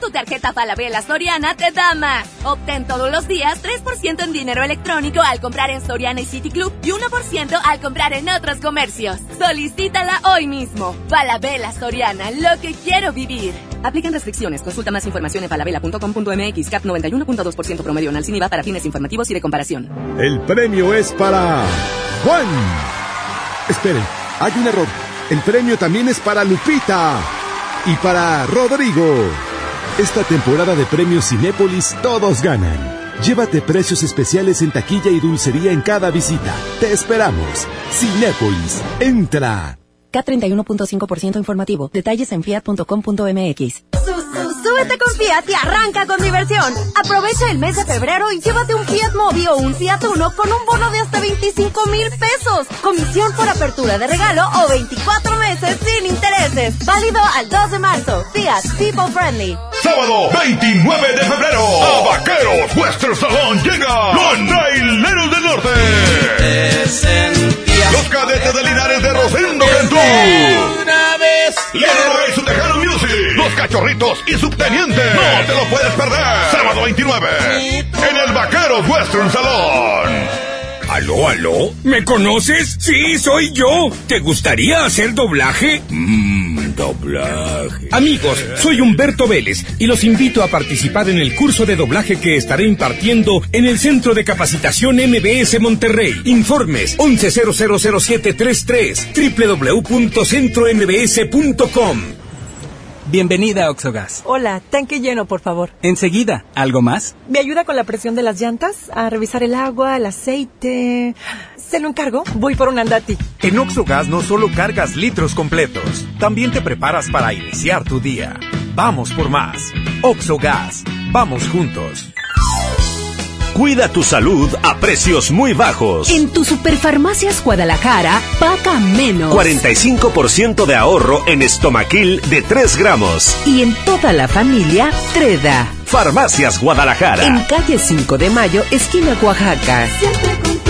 Tu tarjeta Falabella Soriana te da más. Obtén todos los días 3% en dinero electrónico al comprar en Soriana y City Club y 1% al comprar en otros comercios. Solicítala hoy mismo. Falabella Soriana, lo que quiero vivir. Aplican restricciones. Consulta más información en falabella.com.mx. CAP 91.2% promedio anual sin IVA para fines informativos y de comparación. El premio es para Juan. Esperen, hay un error. El premio también es para Lupita y para Rodrigo. Esta temporada de premios Cinépolis todos ganan. Llévate precios especiales en taquilla y dulcería en cada visita. Te esperamos. Cinépolis, entra. K31.5% informativo. Detalles en fiat.com.mx. Súbete con Fiat y arranca con diversión. Aprovecha el mes de febrero y llévate un Fiat Mobi o un Fiat Uno con un bono de hasta 25 mil pesos. Comisión por apertura de regalo o 24 meses sin intereses. Válido al 2 de marzo. Fiat People Friendly. Sábado 29 de febrero. A Vaqueros Western Salón llega los Traileros del Norte. Los cadetes de Linares de Rosendo Cantú. Vez. Leroy y su Tejano Music. Los Cachorritos y Subteniente. No te lo puedes perder. Sábado 29. En el Vaqueros Western Salón. ¿Aló, aló? ¿Me conoces? Sí, soy yo. ¿Te gustaría hacer doblaje? Mmm, doblaje. Amigos, soy Humberto Vélez y los invito a participar en el curso de doblaje que estaré impartiendo en el Centro de Capacitación MBS Monterrey. Informes 11000733 www.centrombs.com. Bienvenida a Oxogas. Hola, tanque lleno, por favor. Enseguida, ¿algo más? ¿Me ayuda con la presión de las llantas? A revisar el agua, el aceite. ¿Se lo encargo? Voy por un andati. En Oxogas no solo cargas litros completos, también te preparas para iniciar tu día. Vamos por más. Oxogas. Vamos juntos. Cuida tu salud a precios muy bajos. En tu Superfarmacias Guadalajara, paga menos. 45% de ahorro en estomaquil de 3 gramos. Y en toda la familia, Treda. Farmacias Guadalajara. En calle 5 de Mayo, esquina Oaxaca. Siempre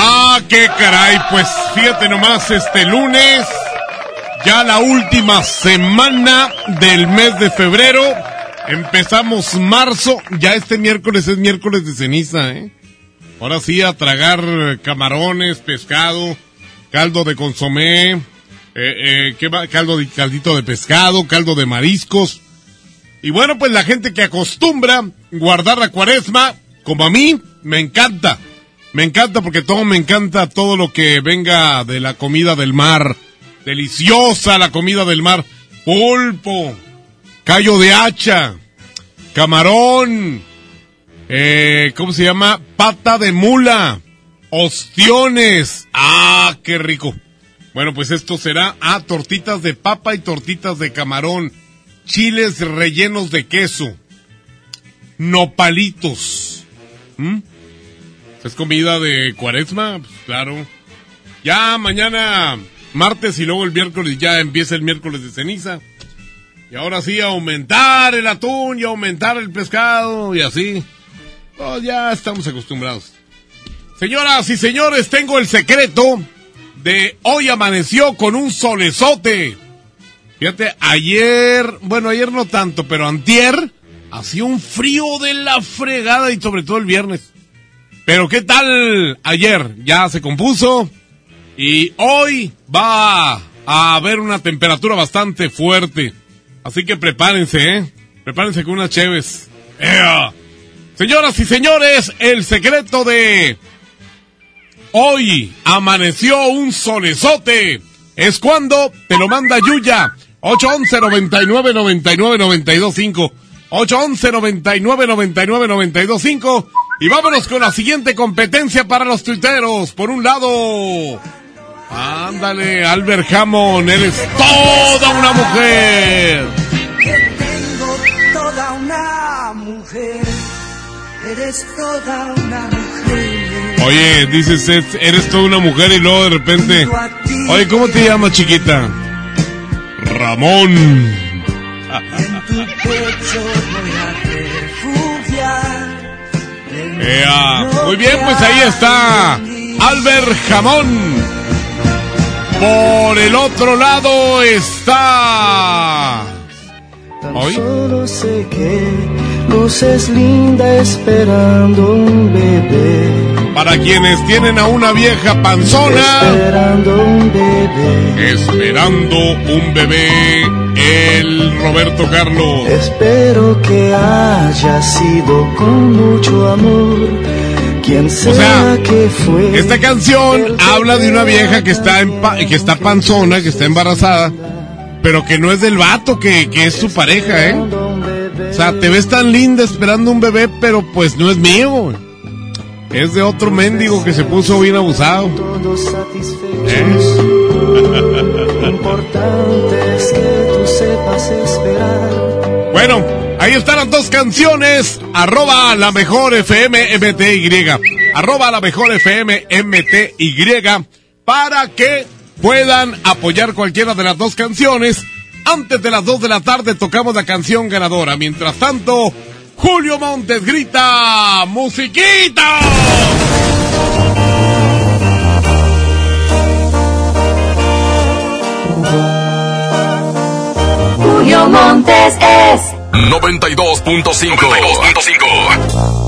Ah, qué caray, pues fíjate nomás, este lunes, ya la última semana del mes de febrero, empezamos marzo, ya este miércoles es miércoles de ceniza, ¿eh? Ahora sí, a tragar camarones, pescado, caldo de consomé, eh, eh, ¿qué va? Caldo de, caldito de pescado, caldo de mariscos. Y bueno, pues la gente que acostumbra guardar la cuaresma, como a mí, me encanta. Me encanta porque todo me encanta, todo lo que venga de la comida del mar. Deliciosa la comida del mar. Pulpo, callo de hacha, camarón, eh, ¿cómo se llama? Pata de mula, ostiones. Ah, qué rico. Bueno, pues esto será ah, tortitas de papa y tortitas de camarón, chiles rellenos de queso, nopalitos. ¿Mm? ¿Es comida de cuaresma? Pues claro. Ya mañana, martes y luego el miércoles ya empieza el miércoles de ceniza. Y ahora sí, aumentar el atún y aumentar el pescado y así. Pues ya estamos acostumbrados. Señoras y señores, tengo el secreto de hoy amaneció con un solezote. Fíjate, ayer, bueno, ayer no tanto, pero antier, hacía un frío de la fregada y sobre todo el viernes. Pero ¿qué tal ayer? Ya se compuso y hoy va a haber una temperatura bastante fuerte. Así que prepárense, ¿eh? Prepárense con unas cheves. Señoras y señores, el secreto de hoy amaneció un solezote. Es cuando te lo manda Yuya. 811 99 99 925 811 99 99 925 y vámonos con la siguiente competencia para los tuiteros. Por un lado, ándale, Albert Hammond, eres toda una mujer. tengo toda una mujer. Eres toda una mujer. Oye, dices, eres toda una mujer y luego de repente. Oye, ¿cómo te llamas, chiquita? Ramón. En tu pecho voy a Muy bien, pues ahí está Albert Jamón. Por el otro lado está. ¿Hoy? Solo sé que luces linda esperando un bebé. Para quienes tienen a una vieja panzona. Esperando un bebé. Esperando un bebé. El Roberto Carlos. Espero que haya sido con mucho amor. Quien sea, o sea que fue. Esta canción habla de una vieja que está, en que está panzona, que está embarazada, pero que no es del vato, que, que es su pareja, ¿eh? O sea, te ves tan linda esperando un bebé, pero pues no es mío. Es de otro mendigo que se puso bien abusado. ¿Eh? Bueno, ahí están las dos canciones. Arroba la mejor FM MTY. Arroba la mejor FM MTY. Para que puedan apoyar cualquiera de las dos canciones antes de las 2 de la tarde tocamos la canción ganadora. Mientras tanto, Julio Montes grita ¡Musiquita! Julio Montes es 92.5 92.5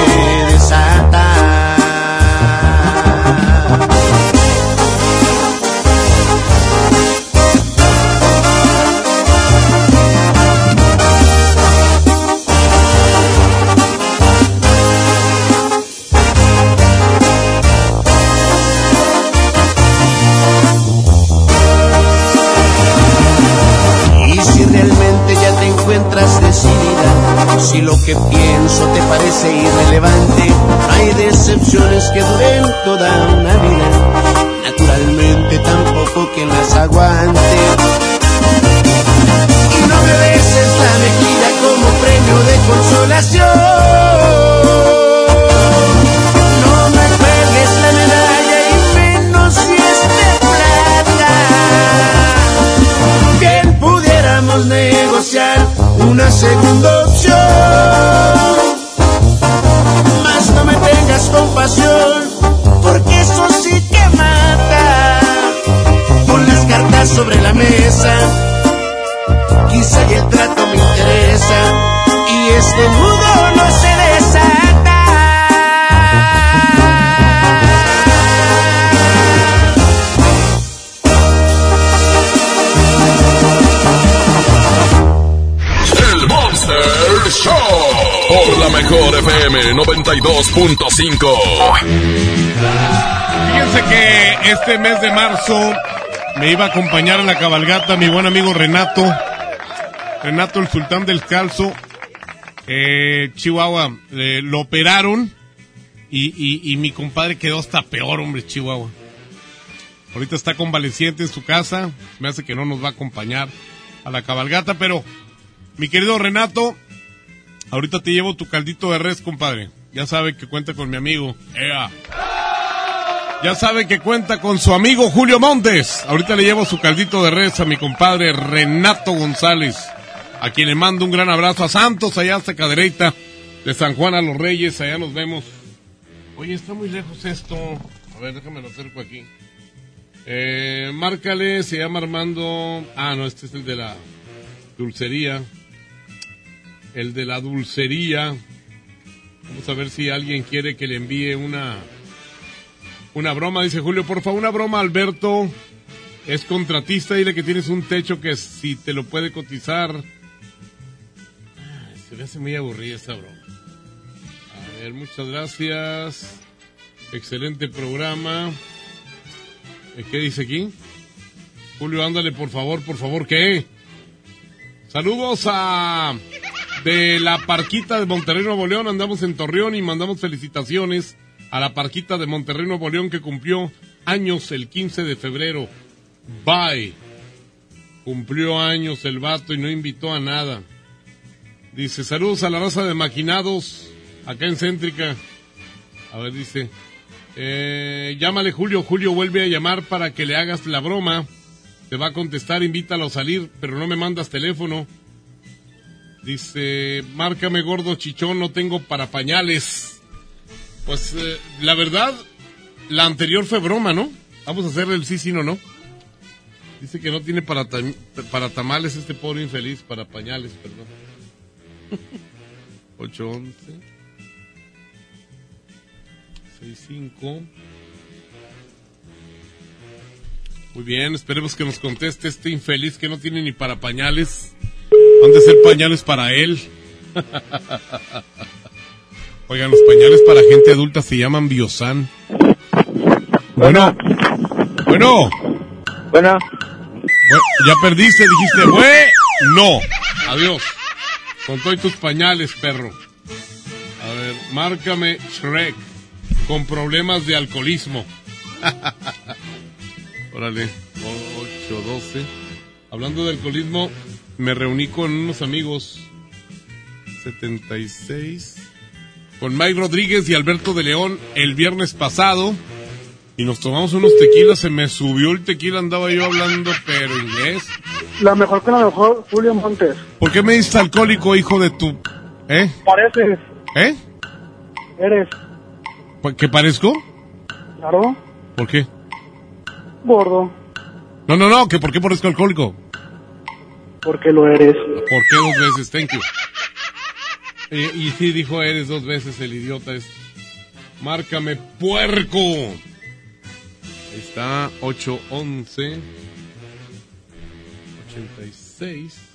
que pienso te parece irrelevante, hay decepciones que duren toda una vida. Naturalmente tampoco quien las aguante. Y no me beses la mejilla como premio de consolación. 92.5. Fíjense que este mes de marzo me iba a acompañar a la cabalgata mi buen amigo Renato. Renato, el sultán del calzo. Eh, Chihuahua, eh, lo operaron y, y, y mi compadre quedó hasta peor, hombre, Chihuahua. Ahorita está convaleciente en su casa. Me hace que no nos va a acompañar a la cabalgata, pero mi querido Renato, ahorita te llevo tu caldito de res, compadre. Ya sabe que cuenta con mi amigo. Ea. Ya sabe que cuenta con su amigo Julio Montes. Ahorita le llevo su caldito de res a mi compadre Renato González, a quien le mando un gran abrazo a Santos, allá hasta Cadereyta, de San Juan a los Reyes, allá nos vemos. Oye, está muy lejos esto. A ver, déjame lo acerco aquí. Eh, márcale, se llama Armando. Ah, no, este es el de la dulcería. El de la dulcería. Vamos a ver si alguien quiere que le envíe una una broma, dice Julio, por favor, una broma, Alberto. Es contratista, dile que tienes un techo que si te lo puede cotizar. Se me hace muy aburrida esta broma. A ver, muchas gracias. Excelente programa. Eh, ¿Qué dice aquí? Julio, ándale, por favor, por favor, ¿qué? Saludos a de la Parquita de Monterrey Nuevo León. Andamos en Torreón y mandamos felicitaciones a la Parquita de Monterrey Nuevo León que cumplió años el 15 de febrero. Bye. Cumplió años el vato y no invitó a nada. Dice, saludos a la raza de maquinados acá en Céntrica. A ver, dice, eh, llámale Julio, Julio vuelve a llamar para que le hagas la broma. Te va a contestar, invítalo a salir, pero no me mandas teléfono. Dice, márcame gordo chichón, no tengo para pañales. Pues eh, la verdad, la anterior fue broma, ¿no? Vamos a hacerle el sí, sí, no, no. Dice que no tiene para, para tamales este pobre infeliz, para pañales, perdón. 811 65 Muy bien, esperemos que nos conteste este infeliz que no tiene ni para pañales. Han de ser pañales para él. Oigan, los pañales para gente adulta se llaman Biosan. Bueno. Bueno. Bueno. ya perdiste, dijiste, güey. No. Adiós. Con todos tus pañales, perro. A ver, márcame Shrek. Con problemas de alcoholismo. Órale. 812. Hablando de alcoholismo, me reuní con unos amigos. 76. Con Mike Rodríguez y Alberto de León el viernes pasado. Y nos tomamos unos tequilas. Se me subió el tequila. Andaba yo hablando, pero inglés. La mejor que la mejor, Julio Montes. ¿Por qué me diste alcohólico, hijo de tu... ¿Eh? Pareces, ¿Eh? eres, ¿Pa- ¿Qué parezco? claro, ¿Por qué? gordo, No, no, no, que ¿por qué parezco alcohólico? Porque lo eres. ¿Por qué dos veces? Thank you. Eh, y sí, dijo eres dos veces el idiota este. Márcame, puerco. Ahí está, 811 86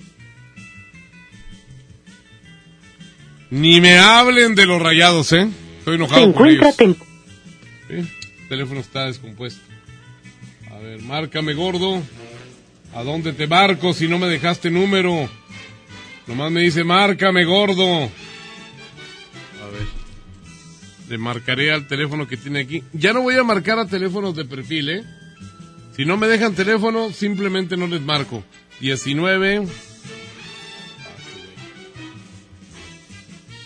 Ni me hablen de los rayados, ¿eh? Estoy enojado con ellos. Sí, el teléfono está descompuesto. A ver, márcame, gordo. ¿A dónde te marco si no me dejaste número? Nomás me dice, márcame, gordo. A ver. Le marcaré al teléfono que tiene aquí. Ya no voy a marcar a teléfonos de perfil, ¿eh? Si no me dejan teléfono, simplemente no les marco. 19.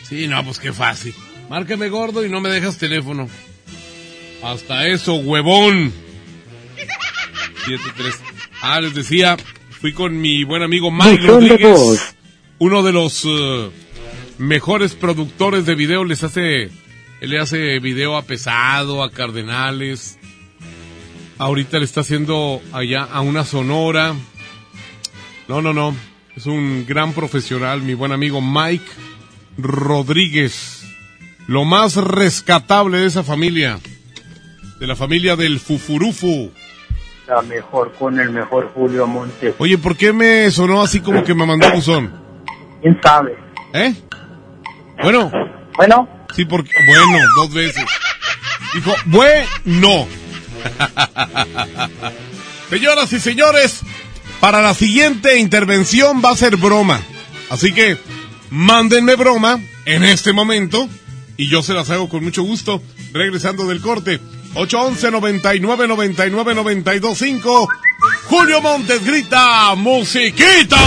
Sí, no, pues qué fácil. Márcame gordo y no me dejas teléfono. Hasta eso, huevón. 73. Ah, les decía, fui con mi buen amigo Mike Rodríguez, uno de los eh, mejores productores de video. Les hace, él le hace video a Pesado, a Cardenales. Ahorita le está haciendo allá a una sonora. No, no, no. Es un gran profesional, mi buen amigo Mike Rodríguez. Lo más rescatable de esa familia. De la familia del Fufurufu. Mejor con el mejor Julio Montes. Oye, ¿por qué me sonó así como que me mandó buzón? ¿Quién sabe? ¿Eh? Bueno. Bueno. Sí, porque... Bueno, dos veces. Dijo, bueno. Señoras y señores, para la siguiente intervención va a ser broma. Así que mándenme broma en este momento y yo se las hago con mucho gusto regresando del corte. 811-99-99-925. Julio Montes grita, musiquita.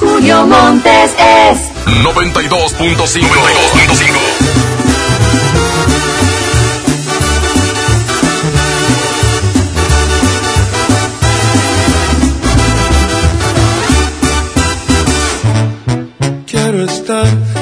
Julio Montes es 92.5. 92.5.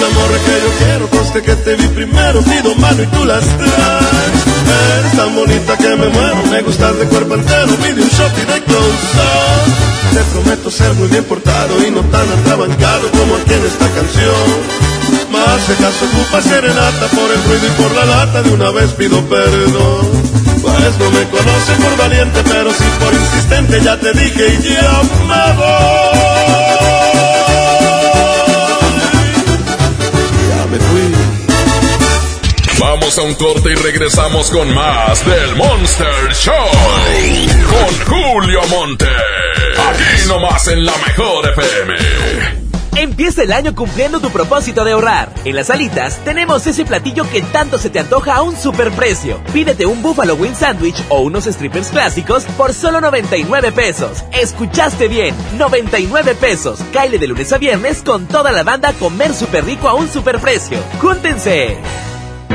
La morra que yo quiero, conste que te vi primero, pido mano y tú las traes. Eres tan bonita que me muero, me gustas de cuerpo entero, pide un shot y de close up. Te prometo ser muy bien portado y no tan atrabancado como aquí en esta canción. Más si acaso ocupa serenata por el ruido y por la lata, de una vez pido perdón. Pues no me conoce por valiente, pero sí por insistente, ya te dije y ya me voy. Vamos a un corte y regresamos con más del Monster Show. Con Julio Monte. Aquí nomás en la mejor FM. Empieza el año cumpliendo tu propósito de ahorrar. En las alitas tenemos ese platillo que tanto se te antoja a un superprecio. Pídete un Buffalo Wing Sandwich o unos strippers clásicos por solo 99 pesos. Escuchaste bien, 99 pesos. Caile de lunes a viernes con toda la banda comer súper rico a un superprecio. ¡Júntense!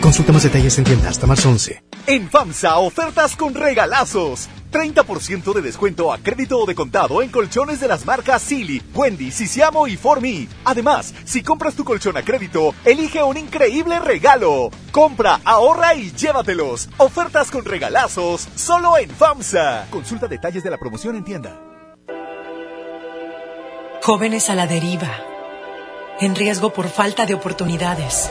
Consulta más detalles en tienda hasta marzo 11. En FAMSA, ofertas con regalazos. 30% de descuento a crédito o de contado en colchones de las marcas Silly, Wendy, Sisiamo y Formi. Además, si compras tu colchón a crédito, elige un increíble regalo. Compra, ahorra y llévatelos. Ofertas con regalazos, solo en FAMSA. Consulta detalles de la promoción en tienda. Jóvenes a la deriva, en riesgo por falta de oportunidades.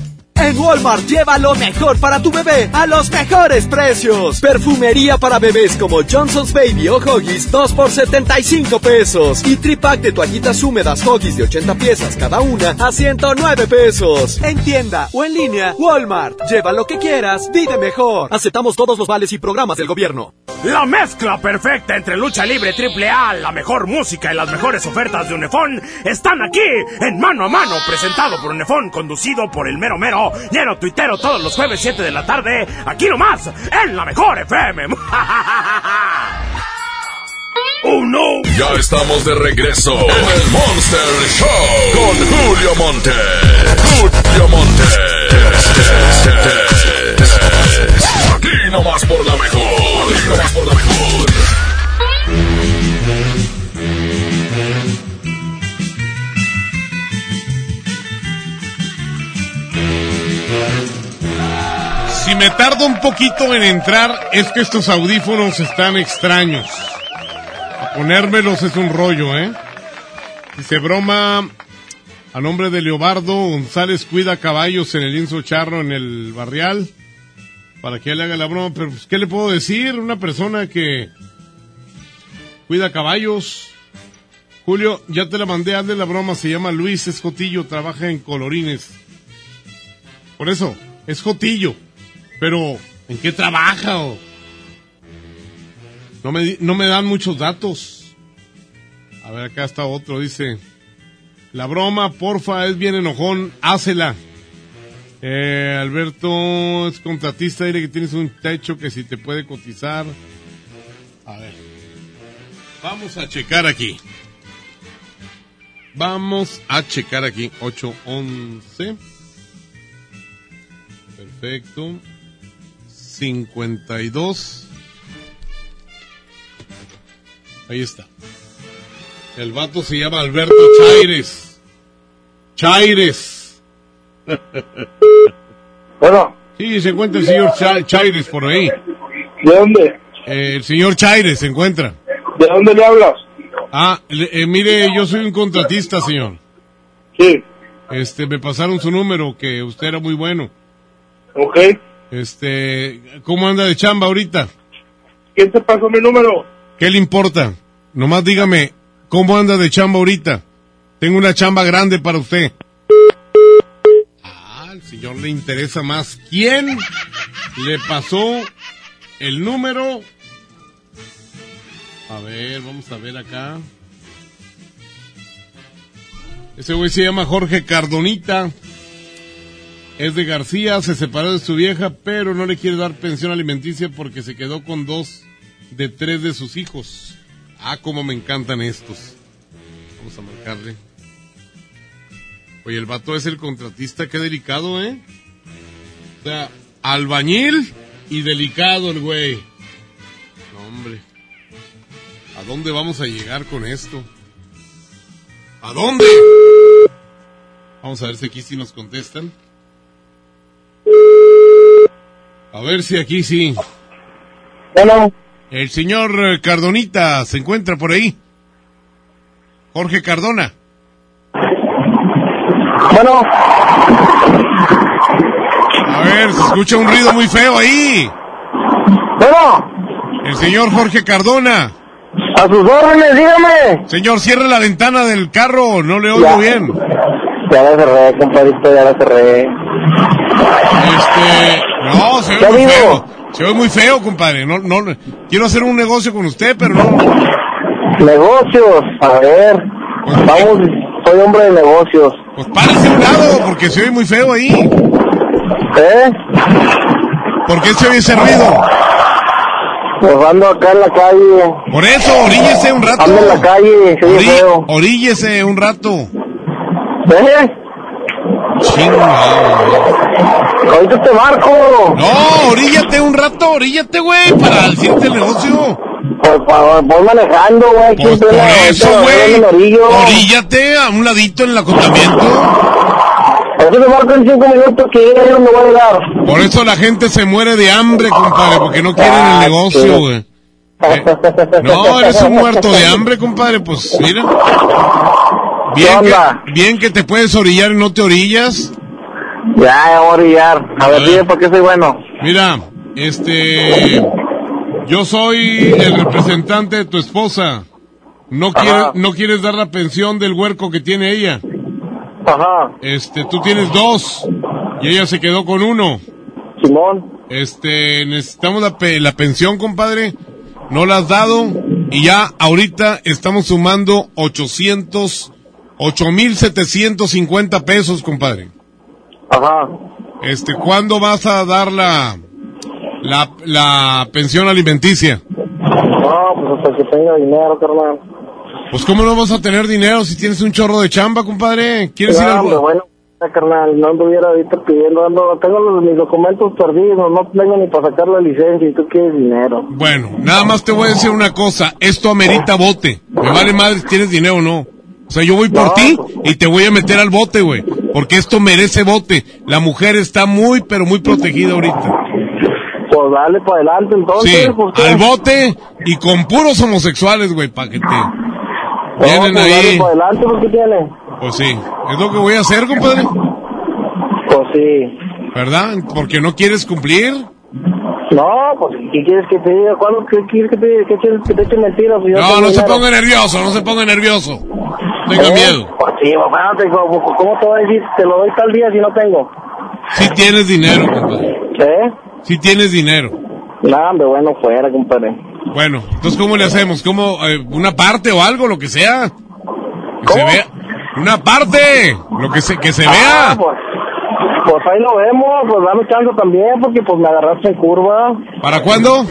En Walmart lleva lo mejor para tu bebé a los mejores precios. Perfumería para bebés como Johnson's Baby o Huggies 2 por 75 pesos. Y tripack de toallitas húmedas Huggies de 80 piezas cada una a 109 pesos. En tienda o en línea, Walmart. Lleva lo que quieras, vive mejor. Aceptamos todos los vales y programas del gobierno. La mezcla perfecta entre lucha libre triple A, la mejor música y las mejores ofertas de Unefón están aquí en Mano a Mano, presentado por Unefón, conducido por el mero mero, lleno tuitero todos los jueves 7 de la tarde, aquí nomás, en la mejor FM. ¡Oh! Ya estamos de regreso en el Monster Show con Julio Monte. Julio Monte. Aquí nomás por la mejor. Aquí nomás por la mejor. Si me tardo un poquito en entrar, es que estos audífonos están extraños. Ponérmelos es un rollo, ¿eh? Dice broma a nombre de Leobardo González cuida caballos en el Inso Charro en el barrial para que le haga la broma, pero pues, ¿qué le puedo decir? Una persona que cuida caballos. Julio, ya te la mandé, hazle la broma, se llama Luis Escotillo, trabaja en Colorines. Por eso, es Jotillo. Pero, ¿en qué trabaja? o? No, me, no me dan muchos datos. A ver, acá está otro, dice. La broma, porfa, es bien enojón, hácela. Eh, Alberto es contratista, dile que tienes un techo que si te puede cotizar. A ver. Vamos a checar aquí. Vamos a checar aquí. 811. Perfecto. 52. Ahí está. El vato se llama Alberto Chaires. Chaires. Bueno. Sí, se encuentra el señor Chaires por ahí. ¿De dónde? Eh, el señor Chaires se encuentra. ¿De dónde le hablas? Ah, eh, mire, yo soy un contratista, señor. Sí. Este, me pasaron su número, que usted era muy bueno. Ok. Este, ¿cómo anda de chamba ahorita? ¿Quién te pasó mi número? ¿Qué le importa? Nomás dígame, ¿cómo anda de chamba ahorita? Tengo una chamba grande para usted. Ah, al señor le interesa más. ¿Quién le pasó el número? A ver, vamos a ver acá. Ese güey se llama Jorge Cardonita. Es de García, se separó de su vieja, pero no le quiere dar pensión alimenticia porque se quedó con dos de tres de sus hijos. Ah, cómo me encantan estos. Vamos a marcarle. Oye, el vato es el contratista, qué delicado, ¿eh? O sea, albañil y delicado el güey. No, hombre. ¿A dónde vamos a llegar con esto? ¿A dónde? Vamos a ver si aquí sí nos contestan. A ver si aquí sí. Bueno. El señor Cardonita se encuentra por ahí. Jorge Cardona. Bueno. A ver, se escucha un ruido muy feo ahí. Bueno. El señor Jorge Cardona. A sus órdenes, dígame. Señor, cierre la ventana del carro, no le oigo Ya. bien. Ya la cerré, compadrito, ya la cerré. Este, no, se ¿Qué ve muy digo? feo. Se ve muy feo, compadre. No, no, quiero hacer un negocio con usted, pero no. Negocios, a ver. Vamos, soy hombre de negocios. Pues párese a un lado, porque se oye muy feo ahí. ¿Eh? ¿Por qué se oye ese ruido? Pues ando acá en la calle. Por eso, oríllese un rato. Ando en la calle, se oye Orí- feo. Oríllese un rato. ¿Eh? Chingado. Ahorita te marco. No, oríllate un rato, oríllate, güey, para decirte el negocio. Pues, voy manejando, güey. en Por eso, güey. Oríllate a un ladito en el acotamiento. Por eso marco en cinco minutos que ya no me voy a dar. Por eso la gente se muere de hambre, compadre, porque no quieren el negocio, güey. Eh, No, eres un muerto de hambre, compadre, pues mira. Bien que, bien que te puedes orillar y no te orillas. Ya, voy a orillar. A ver, dime por qué soy bueno. Mira, este, yo soy el representante de tu esposa. No quieres, no quieres dar la pensión del huerco que tiene ella. Ajá. Este, tú tienes dos y ella se quedó con uno. Simón. Este, necesitamos la, pe- la pensión, compadre. No la has dado y ya ahorita estamos sumando 800, 8,750 pesos, compadre. Ajá. Este, ¿cuándo vas a dar la, la, la pensión alimenticia? No, pues hasta que tenga dinero, carnal. Pues cómo no vas a tener dinero si tienes un chorro de chamba, compadre. ¿Quieres ir no, al hombre, bueno, carnal, no anduviera ahorita pidiendo, ando, tengo los, mis documentos perdidos, no tengo ni para sacar la licencia y tú quieres dinero. Bueno, nada más te voy a decir una cosa. Esto amerita bote. Me vale madre si tienes dinero o no. O sea, yo voy por No, ti y te voy a meter al bote, güey. Porque esto merece bote. La mujer está muy, pero muy protegida ahorita. Pues dale para adelante entonces, Sí, ¿qué? al bote y con puros homosexuales, güey, para que te... No, Vienen pues dale ahí. para adelante, ¿qué tiene? Pues sí, es lo que voy a hacer, compadre. Pues sí. ¿Verdad? Porque no quieres cumplir. No, pues, ¿qué quieres que te diga? ¿Cuándo qué quieres que te diga? ¿Qué quieres que te eche mentiras? Si No, no se ponga nervioso, no se ponga nervioso. Tenga ¿Eh? miedo. Pues sí, mamá, te- ¿cómo, ¿cómo te voy a decir? Te lo doy tal día si no tengo. Si tienes dinero, compadre. ¿Eh? Si tienes dinero. Hombre, bueno, fuera, compadre. Bueno, entonces ¿cómo le hacemos? ¿Cómo eh, una parte o algo, lo que sea? Que se vea. Una parte, lo que se que se Ah, vea. pues, pues ahí lo vemos, pues dame chance también, porque pues me agarraste en curva. ¿Para cuándo?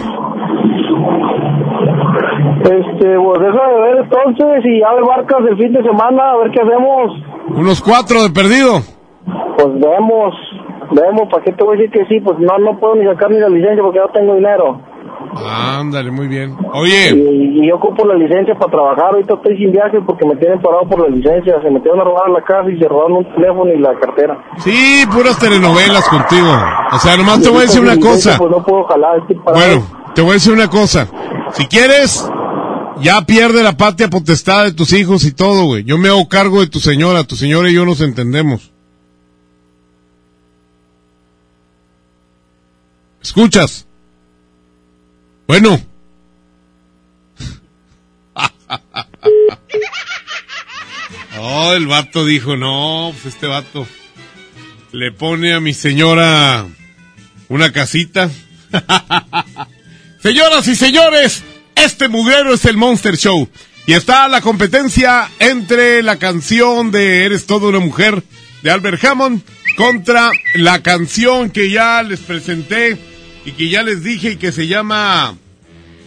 Este, pues deja de ver entonces y ya me marcas el fin de semana, a ver qué hacemos. Unos cuatro de perdido. Pues vemos, vemos, ¿para qué te voy a decir que sí? Pues no, no puedo ni sacar ni la licencia porque no tengo dinero. Ándale, muy bien. Oye, Y, y yo ocupo la licencia para trabajar, ahorita estoy sin viaje porque me tienen parado por la licencia, se metieron a robar la casa y se robaron un teléfono y la cartera. sí, puras telenovelas contigo. O sea, nomás te voy a decir una cosa. Pues no puedo jalar, estoy parado. Bueno, te voy a decir una cosa. Si quieres, ya pierde la patria potestad de tus hijos y todo, güey. Yo me hago cargo de tu señora. Tu señora y yo nos entendemos. ¿Escuchas? Bueno. Oh, el vato dijo, no, pues este vato le pone a mi señora una casita. Señoras y señores, este mugrero es el Monster Show. Y está la competencia entre la canción de Eres toda una mujer de Albert Hammond contra la canción que ya les presenté y que ya les dije y que se llama,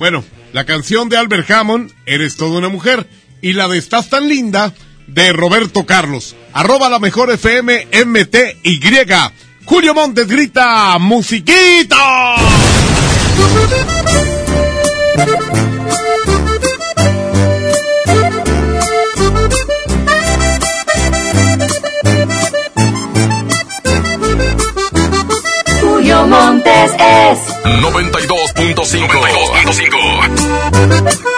bueno, La canción de Albert Hammond, Eres toda una mujer. Y la de Estás tan linda, de Roberto Carlos. Arroba la mejor FM MTY. Julio Montes grita, musiquita. Montes es 92.5. 92.5.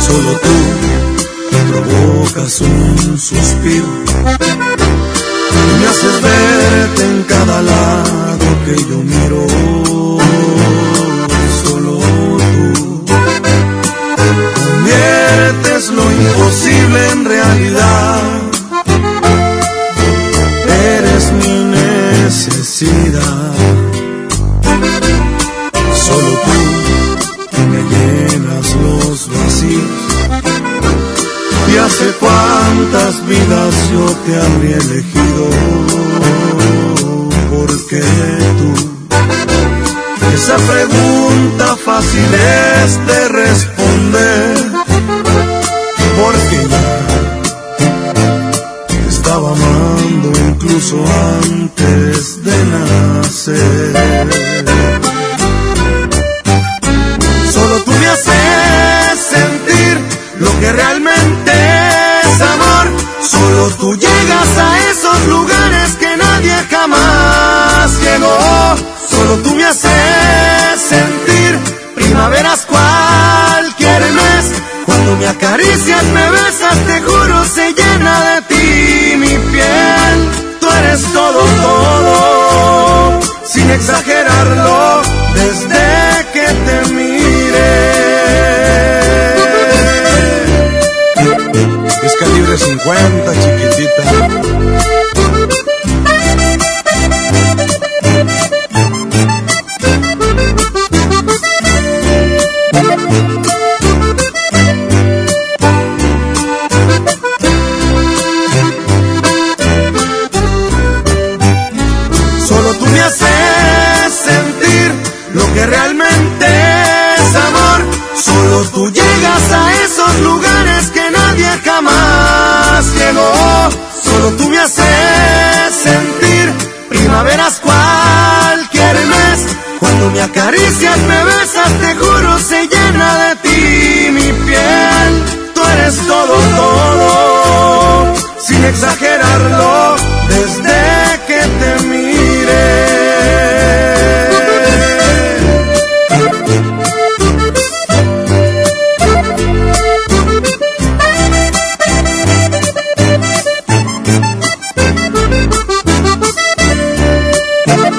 Solo tú me provocas un suspiro y me haces verte en cada lado que yo miro. Solo tú conviertes lo imposible en realidad. Solo tú me llenas los vacíos. Y hace cuántas vidas yo te habría elegido. Porque tú, esa pregunta fácil es de responder. Porque ya estaba amando incluso antes say.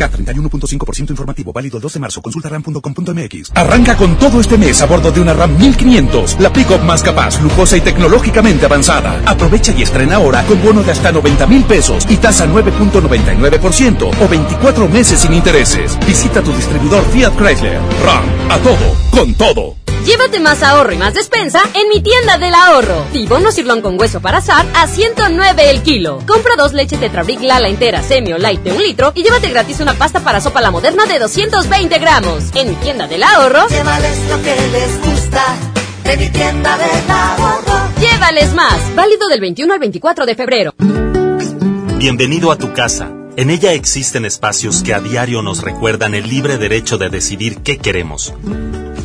K31.5% informativo, válido el 2 de marzo. Consulta ram.com.mx. Arranca con todo este mes a bordo de una RAM 1500, la pick-up más capaz, lujosa y tecnológicamente avanzada. Aprovecha y estrena ahora con bono de hasta 90 mil pesos y tasa 9.99% o 24 meses sin intereses. Visita tu distribuidor Fiat Chrysler. RAM, a todo, con todo. Llévate más ahorro y más despensa en mi tienda del ahorro. Tibono cirlón con hueso para asar a 109 el kilo. Compra dos leches Tetrabric Lala entera, semi o light de un litro y llévate gratis una pasta para sopa la moderna de 220 gramos. En mi tienda del ahorro. Llévales lo que les gusta. De mi tienda del ahorro. Llévales más. Válido del 21 al 24 de febrero. Bienvenido a tu casa. En ella existen espacios que a diario nos recuerdan el libre derecho de decidir qué queremos.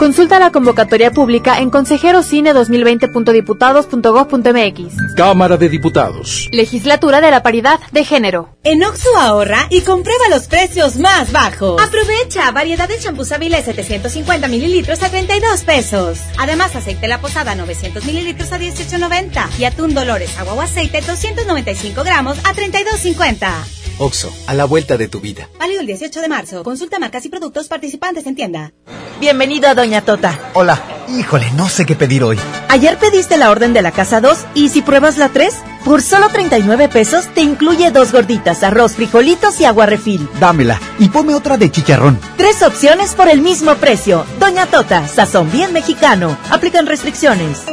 Consulta la convocatoria pública en consejerocine2020.diputados.gov.mx. Cámara de Diputados. Legislatura de la Paridad de Género. En Oxo ahorra y comprueba los precios más bajos. Aprovecha variedad de champús Avilés 750 mililitros a 32 pesos. Además, aceite La Posada 900 mililitros a 18.90 y atún Dolores agua o aceite 295 gramos a 32.50. Oxo, a la vuelta de tu vida. Válido el 18 de marzo. Consulta marcas y productos participantes en tienda. Bienvenido a Doña Tota. Hola. Híjole, no sé qué pedir hoy. Ayer pediste la orden de la casa 2 y si pruebas la 3, por solo 39 pesos te incluye dos gorditas, arroz, frijolitos y agua refil. Dámela y ponme otra de chicharrón. Tres opciones por el mismo precio. Doña Tota, sazón bien mexicano. Aplican restricciones.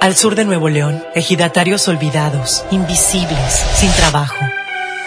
Al sur de Nuevo León, ejidatarios olvidados, invisibles, sin trabajo.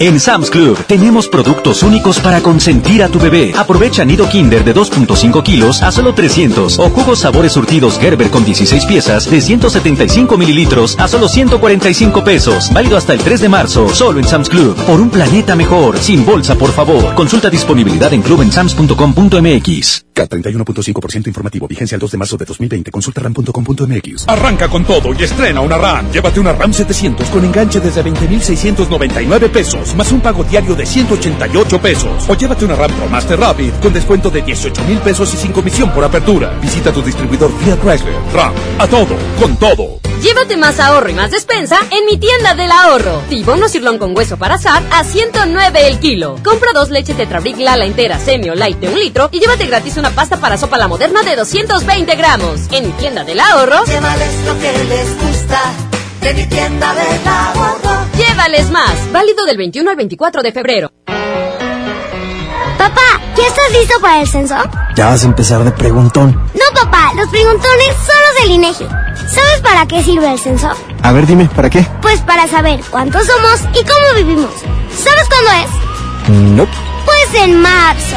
En Sam's Club tenemos productos únicos para consentir a tu bebé. Aprovecha nido Kinder de 2.5 kilos a solo 300 o jugos sabores surtidos Gerber con 16 piezas de 175 mililitros a solo 145 pesos. Válido hasta el 3 de marzo, solo en Sam's Club. Por un planeta mejor, sin bolsa, por favor. Consulta disponibilidad en clubensams.com.mx. K31.5% informativo. Vigencia el 2 de marzo de 2020. Consulta ram.com.mx. Arranca con todo y estrena una RAM. Llévate una RAM 700 con enganche desde 20,699 pesos, más un pago diario de 188 pesos. O llévate una RAM Pro Master Rapid con descuento de 18 mil pesos y sin comisión por apertura. Visita tu distribuidor Fiat Chrysler. RAM. A todo, con todo. Llévate más ahorro y más despensa en mi tienda del ahorro. Tibono sirlón con hueso para asar a 109 el kilo. Compra dos leches Tetrabric Lala entera, semi o light de un litro y llévate gratis una pasta para sopa la moderna de 220 gramos. En mi tienda del ahorro. Llévales lo que les gusta. De mi tienda del ahorro. Llévales más. Válido del 21 al 24 de febrero. Papá, ¿ya estás listo para el censo? Ya vas a empezar de preguntón. No, papá, los preguntones son los del INEGI. ¿Sabes para qué sirve el censo? A ver, dime, ¿para qué? Pues para saber cuántos somos y cómo vivimos. ¿Sabes cuándo es? No. Pues en marzo.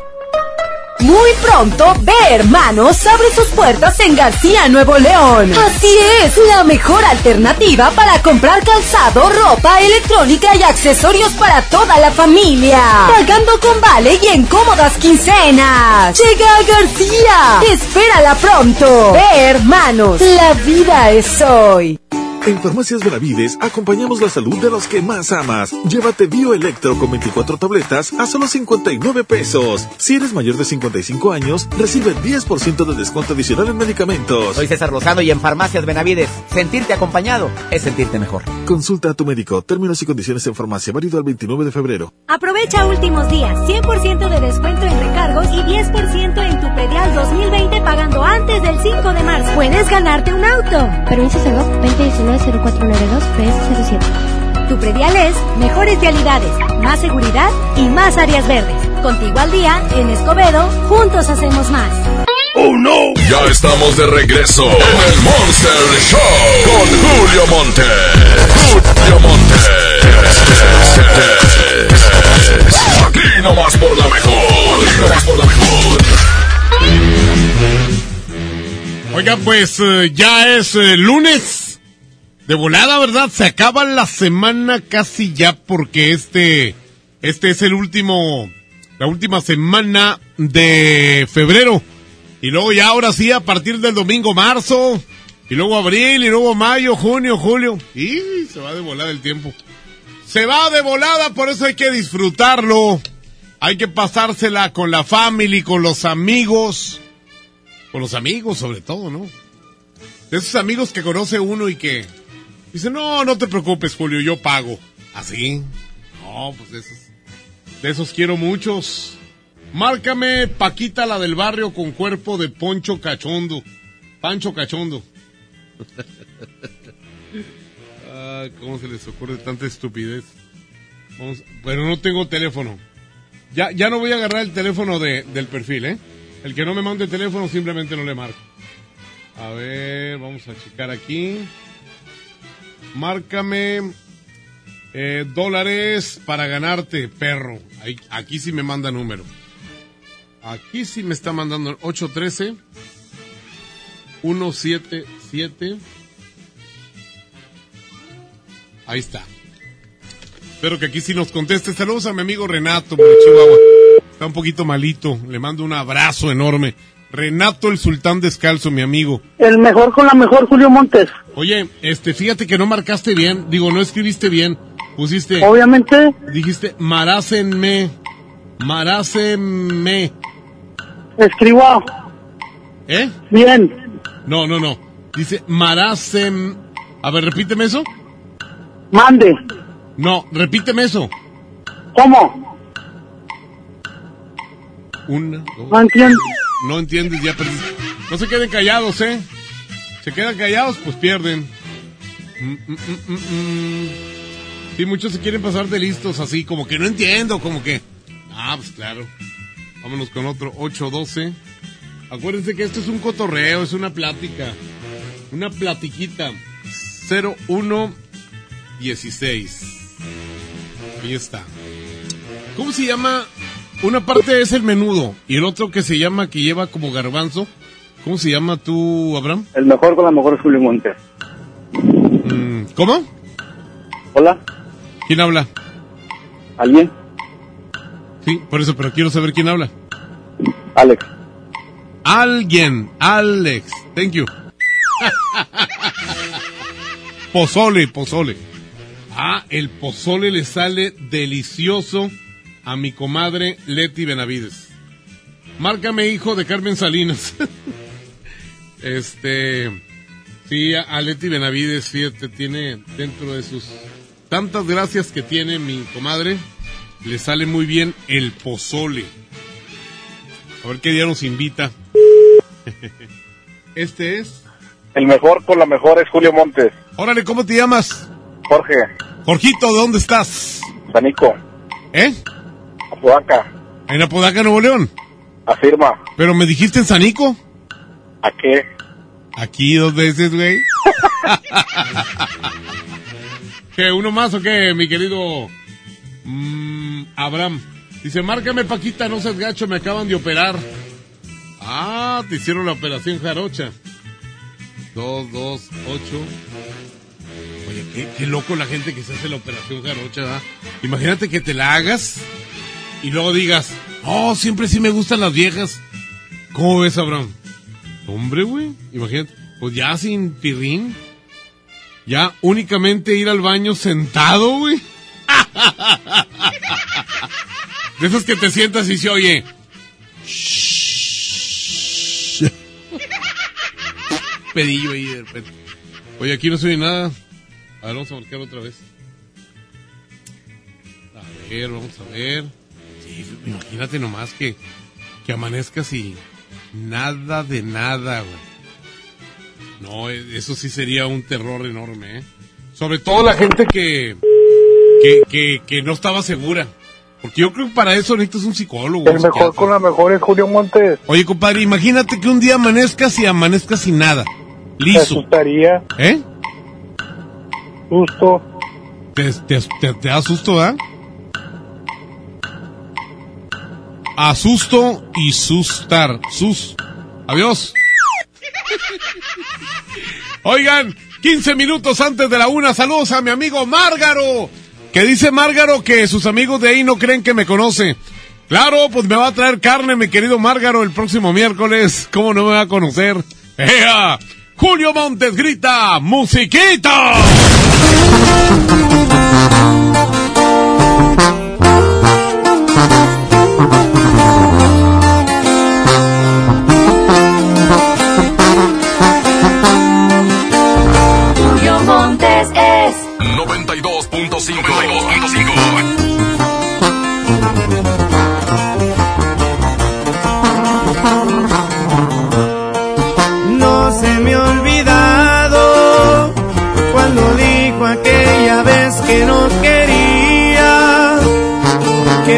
Muy pronto, Ve Hermanos abre sus puertas en García, Nuevo León. Así es, la mejor alternativa para comprar calzado, ropa, electrónica y accesorios para toda la familia. Pagando con vale y en cómodas quincenas. Llega a García. Espérala pronto. Ve Hermanos, la vida es hoy. En Farmacias Benavides acompañamos la salud de los que más amas. Llévate Bioelectro con 24 tabletas a solo 59 pesos. Si eres mayor de 55 años, recibe 10% de descuento adicional en medicamentos. Soy César Lozano y en Farmacias Benavides, sentirte acompañado es sentirte mejor. Consulta a tu médico. Términos y condiciones en farmacia. Válido al 29 de febrero. Aprovecha últimos días. 100% de descuento en recargos y 10% en tu predial 2020 pagando antes del 5 de marzo. Puedes ganarte un auto. Permiso Segov 2019 0492 PS07. Tu predial es mejores vialidades, más seguridad y más áreas verdes. Contigo al día, en Escobedo, juntos hacemos más. ¡Oh, no! Ya estamos de regreso en el Monster Show con Julio Monte. Julio Monte. Aquí nomás por la mejor. Aquí nomás por la mejor. Oiga, pues eh, ya es eh, lunes. De volada, ¿verdad? Se acaba la semana casi ya porque este, este es el último, la última semana de febrero. Y luego ya ahora sí, a partir del domingo marzo, Y luego abril, y luego mayo, junio, julio. Y se va de volada el tiempo. Se va de volada, por eso hay que disfrutarlo. Hay que pasársela con la familia, con los amigos. Con los amigos, sobre todo, ¿no? De esos amigos que conoce uno y que dice, no, no te preocupes, Julio, yo pago. ¿Así? no, pues de esos. De esos quiero muchos. Márcame Paquita la del barrio con cuerpo de Poncho Cachondo. Pancho Cachondo. ah, ¿Cómo se les ocurre tanta estupidez? Vamos, pero no tengo teléfono. Ya, ya no voy a agarrar el teléfono de, del perfil, ¿eh? El que no me mande teléfono simplemente no le marco. A ver, vamos a checar aquí. Márcame eh, dólares para ganarte, perro. aquí sí me manda número. Aquí sí me está mandando 813 177. Ahí está. Espero que aquí sí nos conteste. Saludos a mi amigo Renato por Chihuahua. Está un poquito malito. Le mando un abrazo enorme. Renato el Sultán Descalzo, mi amigo. El mejor con la mejor, Julio Montes. Oye, este, fíjate que no marcaste bien. Digo, no escribiste bien. Pusiste. Obviamente. Dijiste, marácenme. Marácenme. Escribo. ¿Eh? Bien. No, no, no. Dice maracen. A ver, repíteme eso. Mande. No, repíteme eso. ¿Cómo? Una, dos. No entiendo. No entiendes, ya perdí. No se queden callados, ¿eh? Se quedan callados, pues pierden. Mm, mm, mm, sí, muchos se quieren pasar de listos así, como que no entiendo, como que. Ah, pues claro. Vámonos con otro 812. Acuérdense que esto es un cotorreo, es una plática. Una platiquita. 0116. Ahí está. ¿Cómo se llama? Una parte es el menudo y el otro que se llama, que lleva como garbanzo. ¿Cómo se llama tú, Abraham? El mejor con la mejor es Julio Montes. Mm, ¿Cómo? Hola. ¿Quién habla? ¿Alguien? Sí, por eso, pero quiero saber quién habla. Alex. Alguien, Alex. Thank you. pozole, pozole. Ah, el pozole le sale delicioso a mi comadre Leti Benavides. Márcame hijo de Carmen Salinas. este, sí, a Leti Benavides, fíjate, tiene dentro de sus tantas gracias que tiene mi comadre, le sale muy bien el pozole. A ver qué día nos invita. este es. El mejor con la mejor es Julio Montes. Órale, ¿cómo te llamas? Jorge. Jorgito, ¿de dónde estás? Sanico. ¿Eh? Apodaca. ¿En Apodaca, Nuevo León? Afirma. ¿Pero me dijiste en Sanico? ¿A qué? Aquí dos veces, güey. ¿Qué, uno más o qué, mi querido mm, Abraham? Dice, márcame Paquita, no seas gacho, me acaban de operar. Ah, te hicieron la operación jarocha. Dos, dos, ocho. Oye, qué, qué loco la gente que se hace la operación jarocha, ¿verdad? Imagínate que te la hagas y luego digas, oh, siempre sí me gustan las viejas. ¿Cómo ves, Abraham? Hombre, güey, imagínate, pues ya sin pirrín, ya únicamente ir al baño sentado, güey. De esos que te sientas y se oye. Pedillo ahí de repente. Oye, aquí no se oye nada. A ver, vamos a marcar otra vez. A ver, vamos a ver. Imagínate nomás que, que amanezcas y nada de nada, güey. No, eso sí sería un terror enorme, ¿eh? Sobre todo la gente que, que, que, que no estaba segura. Porque yo creo que para eso necesitas un psicólogo. El mejor con la mejor es Julio Montes. Oye, compadre, imagínate que un día amanezcas y amanezcas sin nada. Liso. Te asustaría. ¿Eh? Susto. Te, te, te, te da susto, ¿verdad? Asusto y sustar. Sus. Adiós. Oigan, 15 minutos antes de la una, saludos a mi amigo Márgaro. Que dice Márgaro que sus amigos de ahí no creen que me conoce. Claro, pues me va a traer carne, mi querido Márgaro, el próximo miércoles. ¿Cómo no me va a conocer? ¡Ea! Julio Montes grita, ¡musiquita!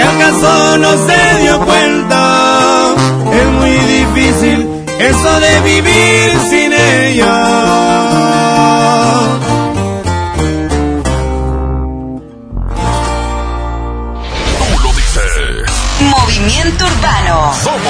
Que acaso no se dio cuenta. Es muy difícil eso de vivir sin ella. Tú lo dices. Movimiento Urbano. Somos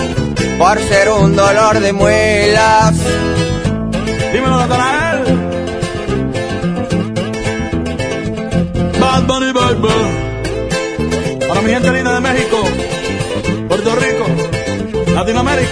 por ser un dolor de muelas. Dímelo, Natanael. Bad Bunny Baby. Para mi gente linda de México, Puerto Rico, Latinoamérica.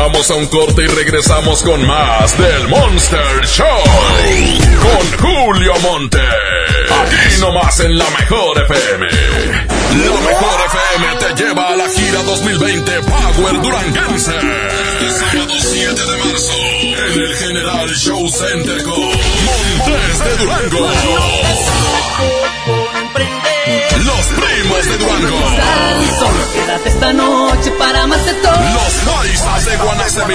Vamos a un corte y regresamos con más del Monster Show. Con Julio Monte. Aquí nomás en la mejor FM. La mejor FM te lleva a la gira 2020 Power Duranguense. Este sábado 7 de marzo. En el General Show Center con Montes de Durango. Primos de Durango. Solo quédate esta noche para más de todo. Los Loizas de Guanacemí.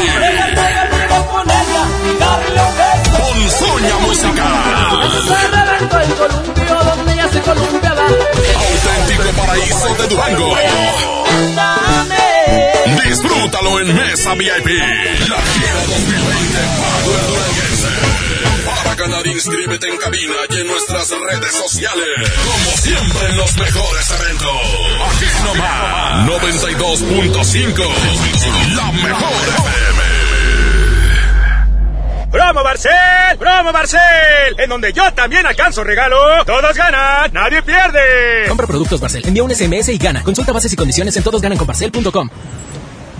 Con Soña Musical. el columpio donde ya se columpia la Auténtico paraíso de Durango. Disfrútalo en Mesa VIP. La gira 2020 Power Duranguense. Para ganar, inscríbete en cabina y en nuestras redes sociales. Como siempre en los mejores eventos. Aquí nomás. 92.5. La mejor FM. ¡Promo Barcel! ¡Promo Barcel! En donde yo también alcanzo regalo. Todos ganan, nadie pierde. Compra productos Barcel, envía un SMS y gana. Consulta bases y condiciones en todosgananconbarcel.com.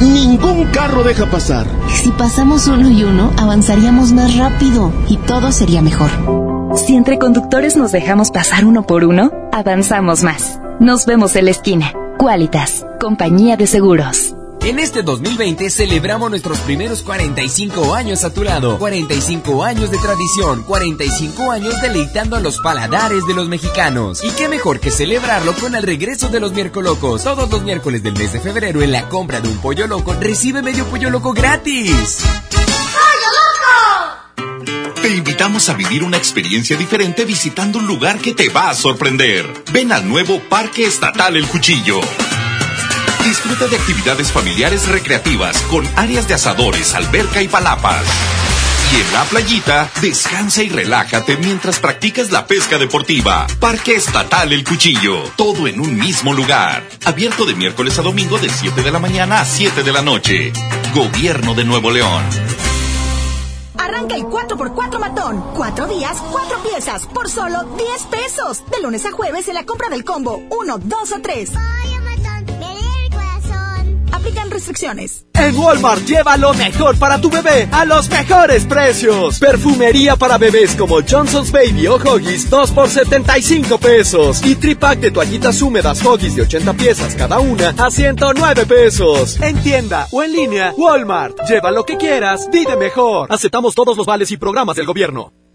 Ningún carro deja pasar. Si pasamos uno y uno, avanzaríamos más rápido y todo sería mejor. Si entre conductores nos dejamos pasar uno por uno, avanzamos más. Nos vemos en la esquina. Qualitas, compañía de seguros. En este 2020 celebramos nuestros primeros 45 años a tu lado. 45 años de tradición, 45 años deleitando a los paladares de los mexicanos. Y qué mejor que celebrarlo con el regreso de los miércolocos. Todos los miércoles del mes de febrero en la compra de un pollo loco recibe medio pollo loco gratis. Te invitamos a vivir una experiencia diferente visitando un lugar que te va a sorprender. Ven al nuevo Parque Estatal El Cuchillo. Disfruta de actividades familiares recreativas con áreas de asadores, alberca y palapas. Y en la playita, descansa y relájate mientras practicas la pesca deportiva. Parque Estatal El Cuchillo. Todo en un mismo lugar. Abierto de miércoles a domingo de 7 de la mañana a 7 de la noche. Gobierno de Nuevo León. Arranca el 4x4 matón. Cuatro días, cuatro piezas, por solo 10 pesos. De lunes a jueves en la compra del combo 1, 2 o 3. En Walmart lleva lo mejor para tu bebé a los mejores precios. Perfumería para bebés como Johnson's Baby o Huggies 2 por 75 pesos. Y tripack de toallitas húmedas Huggies de 80 piezas cada una a 109 pesos. En tienda o en línea, Walmart. Lleva lo que quieras, vive mejor. Aceptamos todos los vales y programas del gobierno.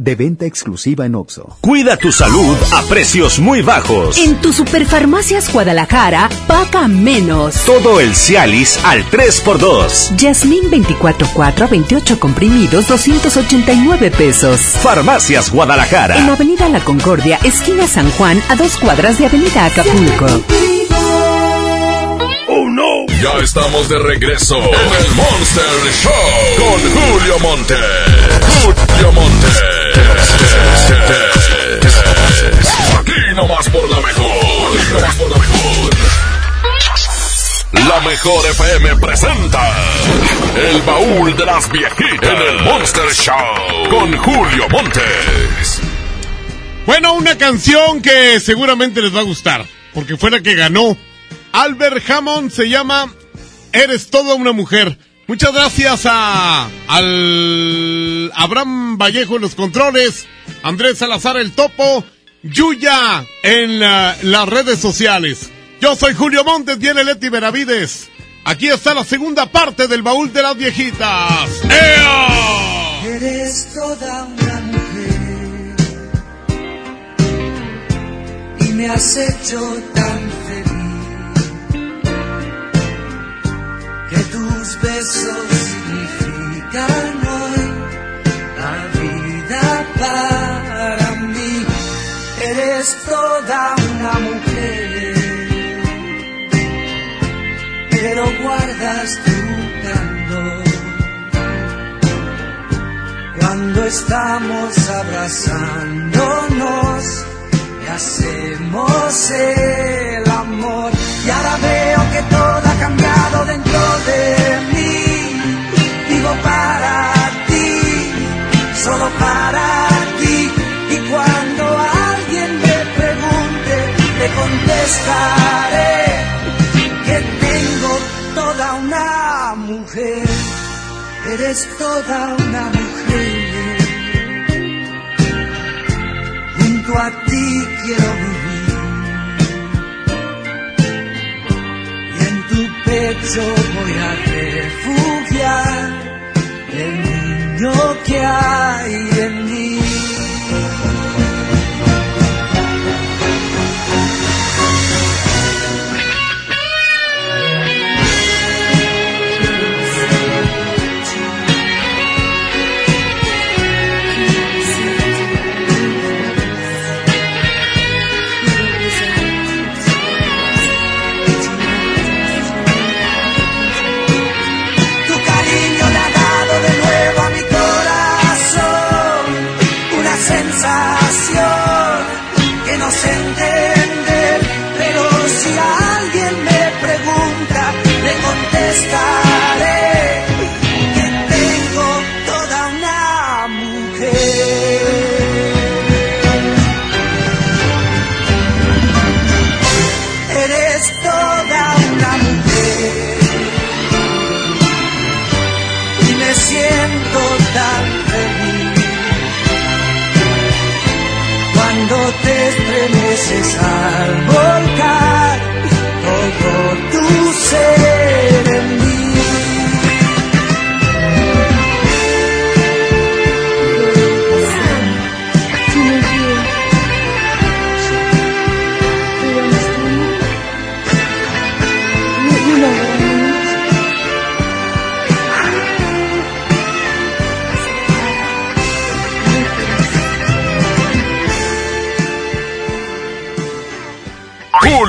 de venta exclusiva en Oxo. Cuida tu salud a precios muy bajos. En tu Superfarmacias Guadalajara, paga menos. Todo el Cialis al 3x2. Yasmín 24-4 a 28 comprimidos, 289 pesos. Farmacias Guadalajara. En Avenida La Concordia, esquina San Juan, a dos cuadras de Avenida Acapulco. Ya estamos de regreso en el Monster Show con Julio Monte. Julio Monte. Aquí nomás por la mejor. Aquí nomás por la mejor. La mejor FM presenta El baúl de las viejitas en el Monster Show con Julio Montes. Bueno, una canción que seguramente les va a gustar, porque fue la que ganó. Albert Hammond se llama Eres toda una mujer. Muchas gracias a al Abraham Vallejo en los controles, Andrés Salazar el Topo, Yuya en la- las redes sociales. Yo soy Julio Montes, viene Leti Benavides. Aquí está la segunda parte del baúl de las viejitas. ¡Ea! Eres toda una mujer y me has hecho tan feliz tus besos significan hoy la vida para mí. Eres toda una mujer, pero guardas tu candor cuando estamos abrazándonos y hacemos el amor. Y ahora veo que todo ha que tengo toda una mujer. Eres toda una mujer. Junto a ti quiero vivir. Y en tu pecho voy a refugiar el niño que hay en mí.